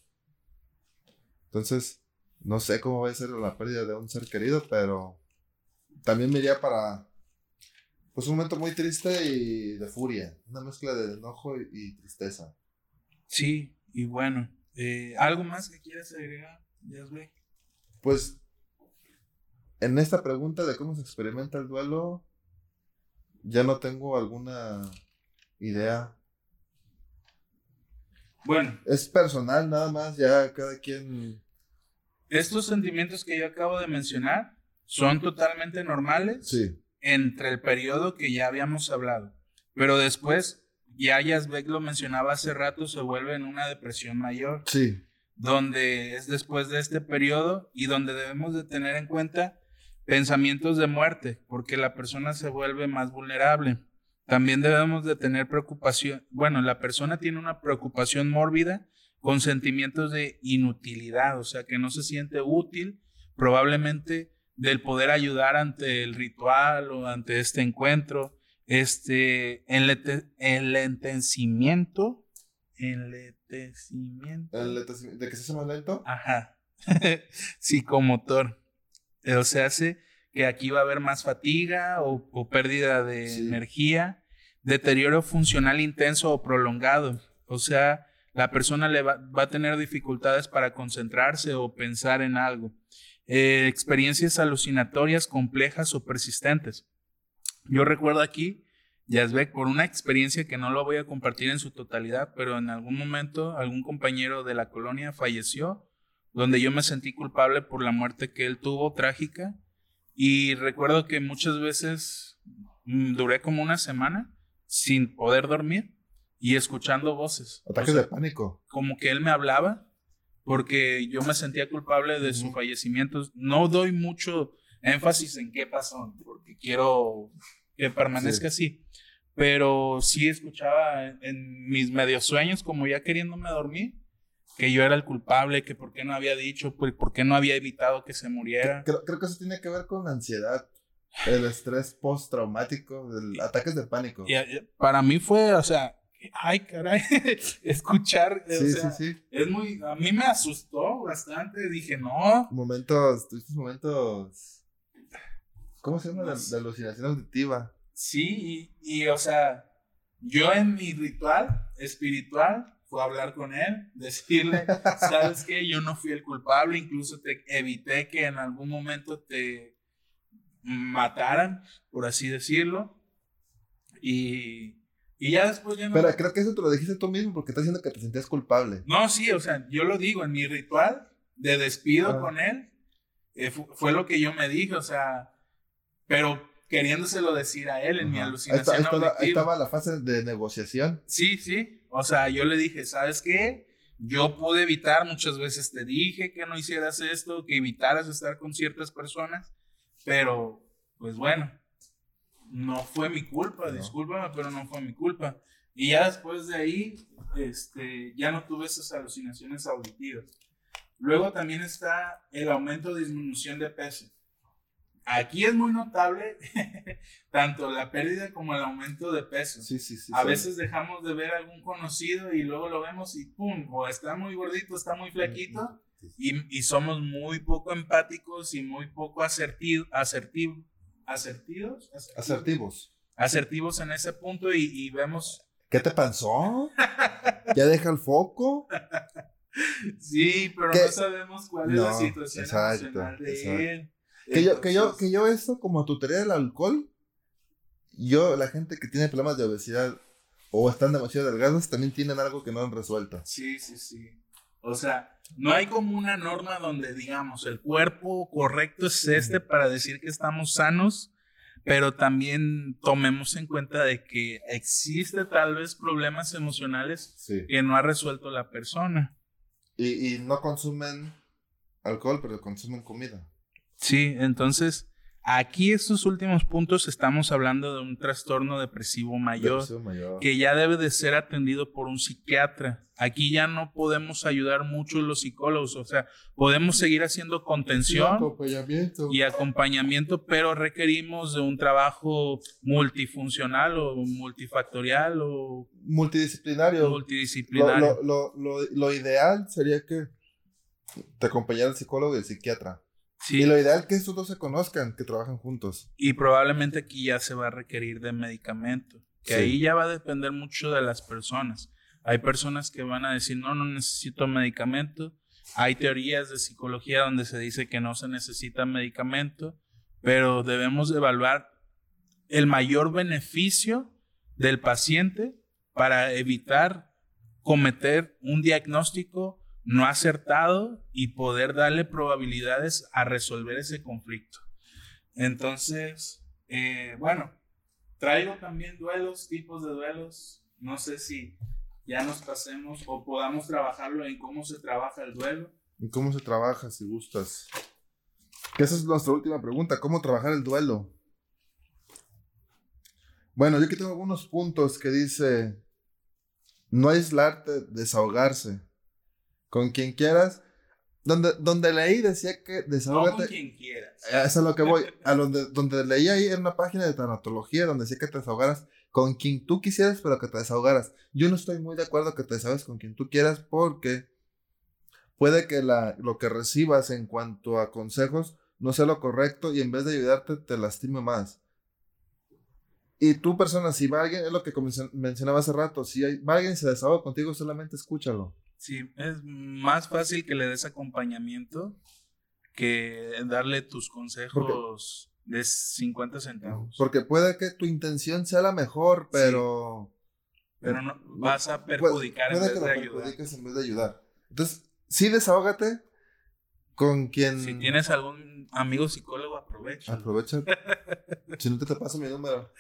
Entonces, no sé cómo va a ser la pérdida de un ser querido, pero también me iría para pues un momento muy triste y de furia, una mezcla de enojo y, tristeza. Sí, y bueno, eh, ¿algo más que quieras agregar, Yasbe? Pues en esta pregunta de cómo se experimenta el duelo, ya no tengo alguna idea. Bueno. Es personal nada más, ya cada quien... Estos sentimientos que yo acabo de mencionar son totalmente normales sí. entre el periodo que ya habíamos hablado. Pero después, ya Yasbeck lo mencionaba hace rato, se vuelve en una depresión mayor. Sí. Donde es después de este periodo y donde debemos de tener en cuenta Pensamientos de muerte, porque la persona se vuelve más vulnerable. También debemos de tener preocupación, bueno, la persona tiene una preocupación mórbida con sentimientos de inutilidad, o sea, que no se siente útil, probablemente del poder ayudar ante el ritual o ante este encuentro, este enletecimiento, enletecimiento. ¿De que se hace más lento? Ajá, psicomotor. O sea, hace que aquí va a haber más fatiga o, pérdida de energía, deterioro funcional intenso o prolongado. O sea, la persona le va, a tener dificultades para concentrarse o pensar en algo. Eh, experiencias alucinatorias complejas o persistentes. Yo recuerdo aquí, Yazbek, por una experiencia que no lo voy a compartir en su totalidad, pero en algún momento algún compañero de la colonia falleció, donde yo me sentí culpable por la muerte que él tuvo, trágica, y recuerdo que muchas veces mm, duré como una semana sin poder dormir y escuchando voces. Ataques de pánico. Como que él me hablaba porque yo me sentía culpable de su fallecimiento. No doy mucho énfasis en qué pasó, porque quiero que permanezca así. Pero sí escuchaba en, mis medios sueños, como ya queriéndome dormir, que yo era el culpable, que por qué no había dicho, por qué no había evitado que se muriera. Creo, creo que eso tiene que ver con la ansiedad, el estrés postraumático, ataques de pánico. Y, para mí fue, o sea, ay, caray, escuchar. Sí, sí, sí. Es muy, a mí me asustó bastante. Dije, no. Momentos, estos momentos. ¿Cómo se llama? la, alucinación auditiva. Sí, y, y, o sea, yo en mi ritual espiritual fue hablar con él, decirle, ¿sabes qué? Yo no fui el culpable, incluso te evité que en algún momento te mataran, por así decirlo. Y y ya después ya no. Pero creo que eso te lo dijiste tú mismo porque estás diciendo que te sentías culpable. No, sí, o sea, yo lo digo, en mi ritual de despido ah. con él, eh, fue lo que yo me dije, o sea, pero queriéndoselo decir a él en mi alucinación. Ahí, estaba la fase de negociación. Sí, sí. O sea, yo le dije, ¿sabes qué? Yo pude evitar, muchas veces te dije que no hicieras esto, que evitaras estar con ciertas personas, pero pues bueno, no fue mi culpa, discúlpame, pero no fue mi culpa. Y ya después de ahí, este, ya no tuve esas alucinaciones auditivas. Luego también está el aumento o disminución de peso. Aquí es muy notable tanto la pérdida como el aumento de peso. Sí, sí, sí, a veces dejamos de ver a algún conocido y luego lo vemos y pum, o está muy gordito, está muy flaquito y, y somos muy poco empáticos y muy poco asertivos asertivos. Asertivos. Asertivos en ese punto y, vemos. ¿Qué te pasó? ¿Ya deja el foco? Sí, pero no sabemos cuál es la situación emocional de él. Que yo, que yo, que yo esto, como tutoría del alcohol, yo, la gente que tiene problemas de obesidad o están demasiado delgados, también tienen algo que no han resuelto. Sí, sí, sí. O sea, no hay como una norma donde digamos el cuerpo correcto es este para decir que estamos sanos, pero también tomemos en cuenta de que existe tal vez problemas emocionales que no ha resuelto la persona. Y, y no consumen alcohol, pero consumen comida. Sí, entonces Aquí estos últimos puntos estamos hablando de un trastorno depresivo mayor, que ya debe de ser atendido por un psiquiatra. Aquí ya no podemos ayudar mucho los psicólogos, o sea, podemos seguir haciendo contención y acompañamiento, pero requerimos de un trabajo multifuncional o multifactorial o multidisciplinario. multidisciplinario. Lo, lo, lo ideal sería que te acompañara el psicólogo y el psiquiatra. Y lo ideal es que estos dos se conozcan, que trabajen juntos. Y probablemente aquí ya se va a requerir de medicamento, que ahí ya va a depender mucho de las personas. Hay personas que van a decir, no, no necesito medicamento. Hay teorías de psicología donde se dice que no se necesita medicamento, pero debemos evaluar el mayor beneficio del paciente para evitar cometer un diagnóstico no acertado y poder darle probabilidades a resolver ese conflicto. Entonces, eh, bueno, traigo también duelos, tipos de duelos. No sé si ya nos pasemos o podamos trabajarlo en cómo se trabaja el duelo. ¿Y cómo se trabaja, si gustas? Esa es nuestra última pregunta, ¿cómo trabajar el duelo? Bueno, yo aquí tengo algunos puntos que dice, no aislarte, desahogarse con quien quieras. Donde, donde leí decía que desahógate. No con quien quieras. Eso es lo que voy. A donde, donde leí ahí en una página de tanatología donde decía que te desahogaras con quien tú quisieras, pero que te desahogaras. Yo no estoy muy de acuerdo que te desahogues con quien tú quieras porque puede que la, lo que recibas en cuanto a consejos no sea lo correcto y en vez de ayudarte te lastime más. Y tú, persona, si va alguien, es lo que mencionaba hace rato, si hay, va alguien y se desahoga contigo, solamente escúchalo. Sí, es más fácil que le des acompañamiento que darle tus consejos de 50 centavos. Porque puede que tu intención sea la mejor, pero... Pero no, vas a perjudicar en, vez de ayudar. en vez de ayudar. Entonces, sí desahógate con quien... Si tienes algún amigo psicólogo, aprovecha. Aprovecha. si no te, te paso mi número.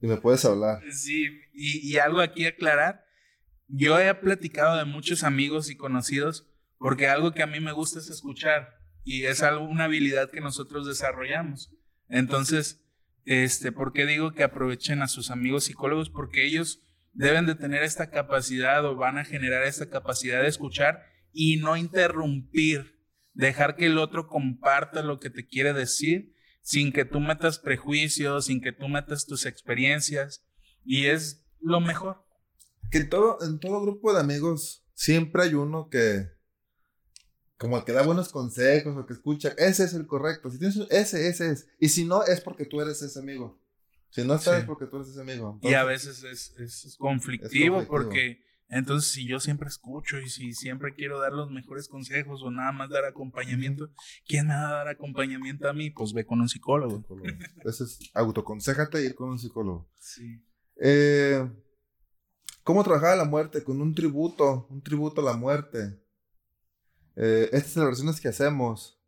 Y me puedes hablar. Sí, y, y algo aquí aclarar. Yo he platicado de muchos amigos y conocidos porque algo que a mí me gusta es escuchar y es algo, una habilidad que nosotros desarrollamos. Entonces, este, ¿por qué digo que aprovechen a sus amigos psicólogos? Porque ellos deben de tener esta capacidad o van a generar esta capacidad de escuchar y no interrumpir, dejar que el otro comparta lo que te quiere decir sin que tú metas prejuicios, sin que tú metas tus experiencias y es lo mejor. Que todo, en todo grupo de amigos siempre hay uno que como el que da buenos consejos o que escucha, ese es el correcto. Si tienes ese, ese es. Y si no, es porque tú eres ese amigo. Si no está, es porque tú eres ese amigo. y a veces es, es, conflictivo porque entonces si yo siempre escucho y si siempre quiero dar los mejores consejos o nada más dar acompañamiento, ¿quién me va a dar acompañamiento a mí? Pues ve con un psicólogo. Eso es autoconsejate y ir con un psicólogo. Sí. Eh, ¿Cómo trabajar la muerte? Con un tributo, un tributo a la muerte. Eh, estas celebraciones que hacemos,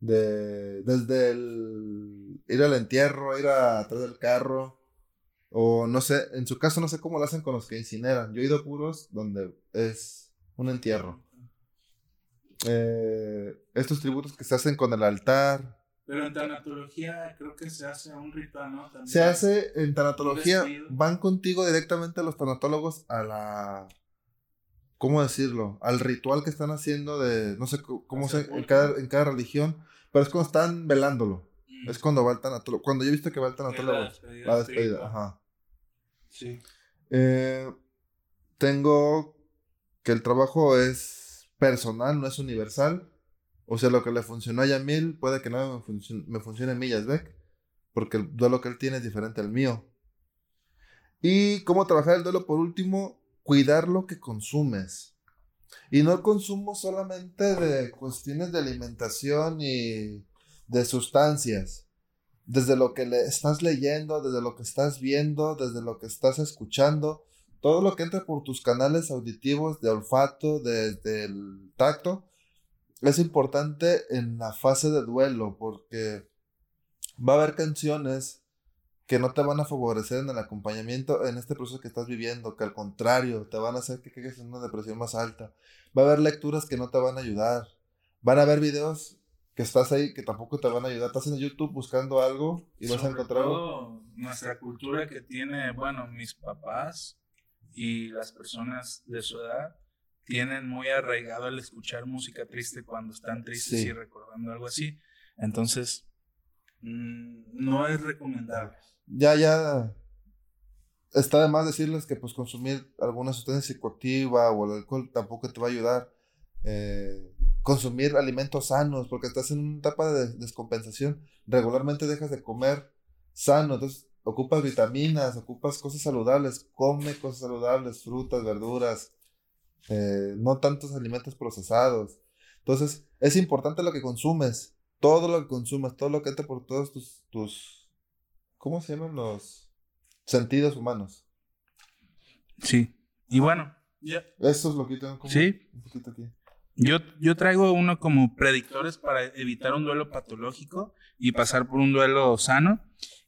de, desde el ir al entierro, ir atrás del carro, o no sé, en su caso no sé cómo lo hacen con los que incineran. Yo he ido a puros donde es un entierro. Eh, estos tributos que se hacen con el altar. Pero en tanatología creo que se hace un ritual, ¿no? se hace en tanatología, van contigo directamente los tanatólogos a la ¿cómo decirlo? Al ritual que están haciendo de, no sé cómo se, en cada, en cada religión, pero es cuando están velándolo. Mm. Es cuando va el tanatólogo. Cuando yo he visto que va el tanatólogo. La despedida. ajá. Sí. Eh, tengo que el trabajo es personal, no es universal. O sea, lo que le funcionó a Yamil puede que no me funcione, me funcione a mí, porque el duelo que él tiene es diferente al mío. Y cómo trabajar el duelo por último, cuidar lo que consumes. Y no el consumo solamente de cuestiones de alimentación y de sustancias. Desde lo que le estás leyendo, desde lo que estás viendo, desde lo que estás escuchando, todo lo que entra por tus canales auditivos de olfato, desde el tacto, es importante en la fase de duelo porque va a haber canciones que no te van a favorecer en el acompañamiento en este proceso que estás viviendo, que al contrario, te van a hacer que caigas en una depresión más alta. Va a haber lecturas que no te van a ayudar. Van a haber videos que estás ahí que tampoco te van a ayudar. Estás en YouTube buscando algo y vas a encontrar todo nuestra cultura que tiene, bueno, mis papás y las personas de su edad tienen muy arraigado el escuchar música triste cuando están tristes y recordando algo así. Entonces, mm, no es recomendable ya, ya está de más decirles que pues consumir alguna sustancia psicoactiva o el alcohol tampoco te va a ayudar. Eh, consumir alimentos sanos, porque estás en una etapa de descompensación. Regularmente dejas de comer sano, entonces ocupas vitaminas, ocupas cosas saludables, come cosas saludables, frutas, verduras, eh, no tantos alimentos procesados. Entonces, es importante lo que consumes, todo lo que consumas, todo lo que entra por todos tus, tus ¿Cómo se llaman los sentidos humanos? Sí. Y bueno, ya. Eso es lo que tengo como sí. un poquito aquí. Yo, yo traigo uno como predictores para evitar un duelo patológico y pasar por un duelo sano,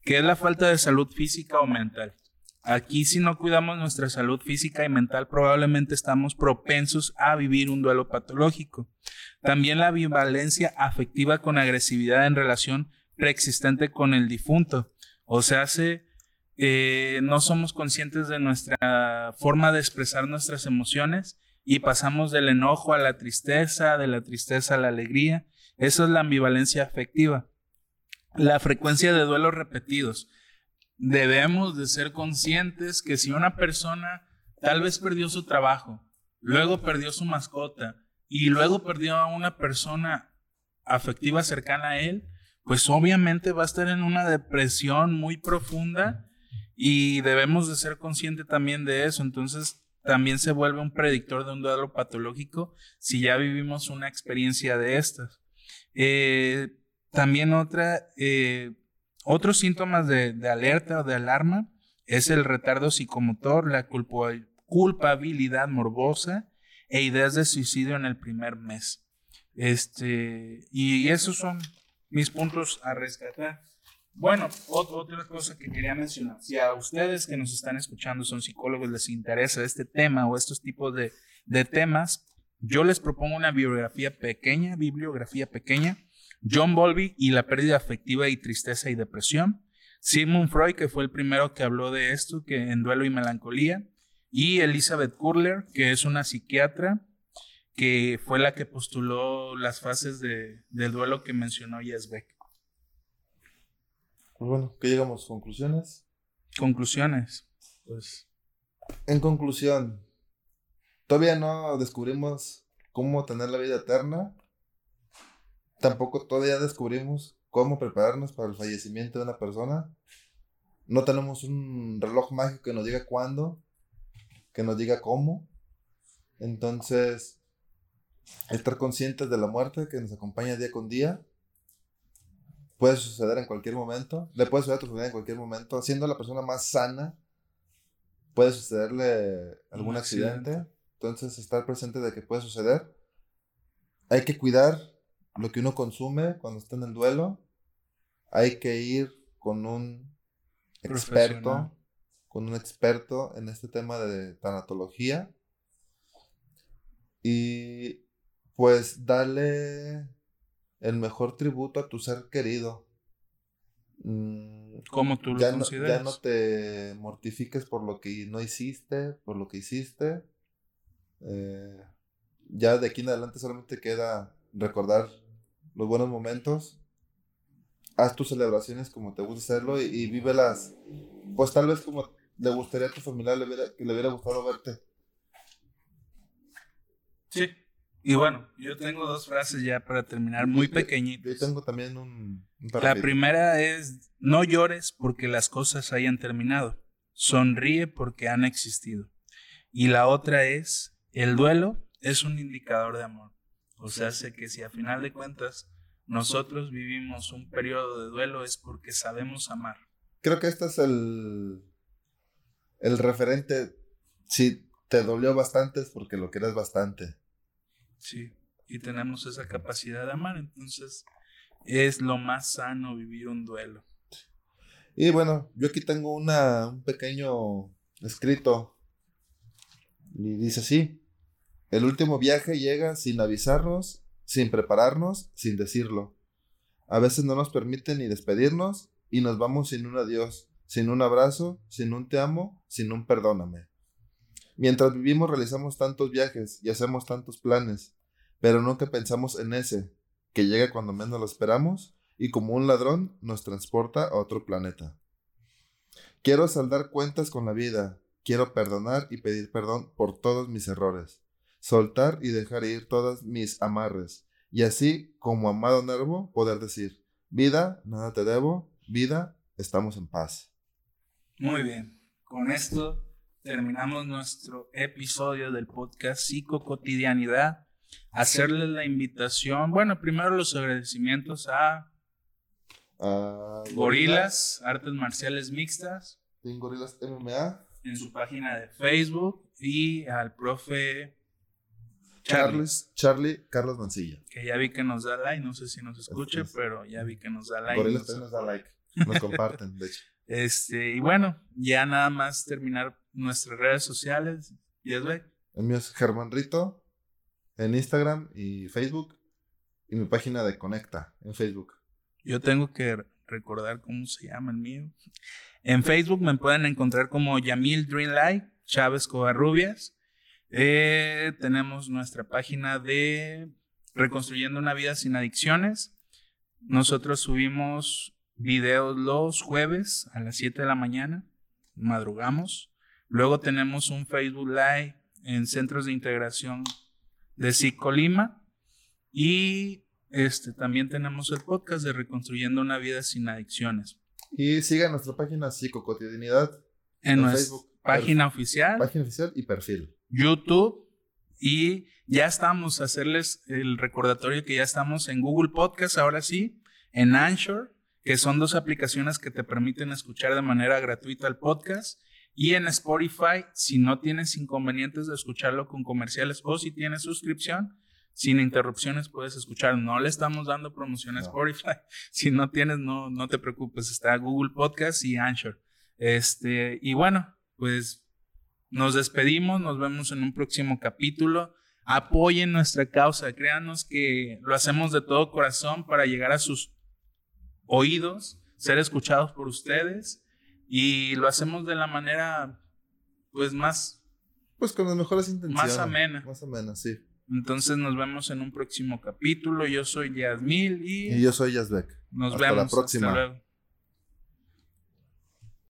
que es la falta de salud física o mental. Aquí si no cuidamos nuestra salud física y mental, probablemente estamos propensos a vivir un duelo patológico. También la ambivalencia afectiva con agresividad en relación preexistente con el difunto. O sea, hace, eh, no somos conscientes de nuestra forma de expresar nuestras emociones y pasamos del enojo a la tristeza, de la tristeza a la alegría. Eso es la ambivalencia afectiva. La frecuencia de duelos repetidos. Debemos de ser conscientes que si una persona tal vez perdió su trabajo, luego perdió su mascota y luego perdió a una persona afectiva cercana a él, pues obviamente va a estar en una depresión muy profunda Y debemos de ser conscientes también de eso. Entonces, también se vuelve un predictor de un duelo patológico si ya vivimos una experiencia de estas. Eh, también otra, eh, otros síntomas de, alerta o de alarma es el retardo psicomotor, la culpabilidad morbosa e ideas de suicidio en el primer mes. Este, y esos son mis puntos a rescatar. Bueno, otra cosa que quería mencionar, si a ustedes que nos están escuchando son psicólogos, les interesa este tema o estos tipos de, de temas, yo les propongo una bibliografía pequeña, bibliografía pequeña, John Bowlby y la pérdida afectiva y tristeza y depresión, Sigmund Freud, que fue el primero que habló de esto, que en duelo y melancolía, y Elizabeth Kurler, que es una psiquiatra que fue la que postuló las fases de, del duelo que mencionó Beck. Pues bueno, ¿qué llegamos? ¿Conclusiones? Conclusiones. Pues. En conclusión, todavía no descubrimos cómo tener la vida eterna. Tampoco todavía descubrimos cómo prepararnos para el fallecimiento de una persona. No tenemos un reloj mágico que nos diga cuándo, que nos diga cómo. Entonces, estar conscientes de la muerte que nos acompaña día con día puede suceder en cualquier momento, le puede suceder a tu familia en cualquier momento, siendo la persona más sana, puede sucederle algún accidente. entonces estar presente de que puede suceder. Hay que cuidar lo que uno consume cuando está en el duelo, hay que ir con un experto, con un experto en este tema de tanatología y pues darle el mejor tributo a tu ser querido. Mm, ¿Cómo tú lo ya consideras? No, ya no te mortifiques por lo que no hiciste, por lo que hiciste. Eh, ya de aquí en adelante solamente queda recordar los buenos momentos. Haz tus celebraciones como te gusta hacerlo y, y vívelas, pues tal vez como le gustaría a tu familia le que le hubiera gustado verte. Sí, y bueno, yo tengo dos frases ya para terminar, muy pequeñitas. Yo tengo también un... La primera es, no llores porque las cosas hayan terminado, sonríe porque han existido. Y la otra es, el duelo es un indicador de amor. O sea, hace que si a final de cuentas nosotros vivimos un periodo de duelo es porque sabemos amar. Creo que este es el, el referente. Si te dolió bastante es porque lo quieres bastante. Sí, y tenemos esa capacidad de amar, entonces es lo más sano vivir un duelo. Y bueno, yo aquí tengo una, un pequeño escrito y dice así, el último viaje llega sin avisarnos, sin prepararnos, sin decirlo. A veces no nos permite ni despedirnos y nos vamos sin un adiós, sin un abrazo, sin un te amo, sin un perdóname. Mientras vivimos realizamos tantos viajes y hacemos tantos planes, pero nunca pensamos en ese, que llega cuando menos lo esperamos y como un ladrón nos transporta a otro planeta. Quiero saldar cuentas con la vida, quiero perdonar y pedir perdón por todos mis errores, soltar y dejar ir todas mis amarres, y así como amado nervo poder decir, vida, nada te debo, vida, estamos en paz. Muy bien, con esto terminamos nuestro episodio del podcast Psico Cotidianidad. Hacerles la invitación, bueno, primero los agradecimientos a, Gorilas, Artes Marciales Mixtas. En Gorilas MMA. En su página de Facebook y al profe Charles, Charlie Carlos Mancilla. Que ya vi que nos da like, no sé si nos escucha, pero ya vi que nos da like. Gorilas también nos da like, nos comparten, de hecho. Este, y bueno, ya nada más terminar nuestras redes sociales. ¿Y es, güey? El mío es Germán Rito en Instagram y Facebook. Y mi página de Conecta en Facebook. Yo tengo que recordar cómo se llama el mío. En Facebook me pueden encontrar como Yamil Dreamlight, Chávez Covarrubias. Eh, tenemos nuestra página de Reconstruyendo una vida sin adicciones. Nosotros subimos videos los jueves a las 7 de la mañana, madrugamos. Luego tenemos un Facebook Live en Centros de Integración de Psicolima y este, también tenemos el podcast de Reconstruyendo una vida sin adicciones. Y sigan nuestra página Psicocotidianidad en, nuestra página oficial. Página oficial y perfil. YouTube. Y ya estamos, hacerles el recordatorio que ya estamos en Google Podcast, ahora sí, en Anchor, que son dos aplicaciones que te permiten escuchar de manera gratuita el podcast. Y en Spotify, si no tienes inconvenientes de escucharlo con comerciales o si tienes suscripción, sin interrupciones puedes escuchar. No le estamos dando promoción a Spotify. Si no tienes, no, no te preocupes. Está Google Podcast y Anchor. Este, y bueno, pues nos despedimos. Nos vemos en un próximo capítulo. Apoyen nuestra causa. Créanos que lo hacemos de todo corazón para llegar a sus oídos, ser escuchados por ustedes. Y lo hacemos de la manera, pues más. Pues con las mejores intenciones. Más amena. Más amena, sí. Entonces nos vemos en un próximo capítulo. Yo soy Yasmil y... Y yo soy Yazbek. Nos vemos. la próxima. Hasta luego.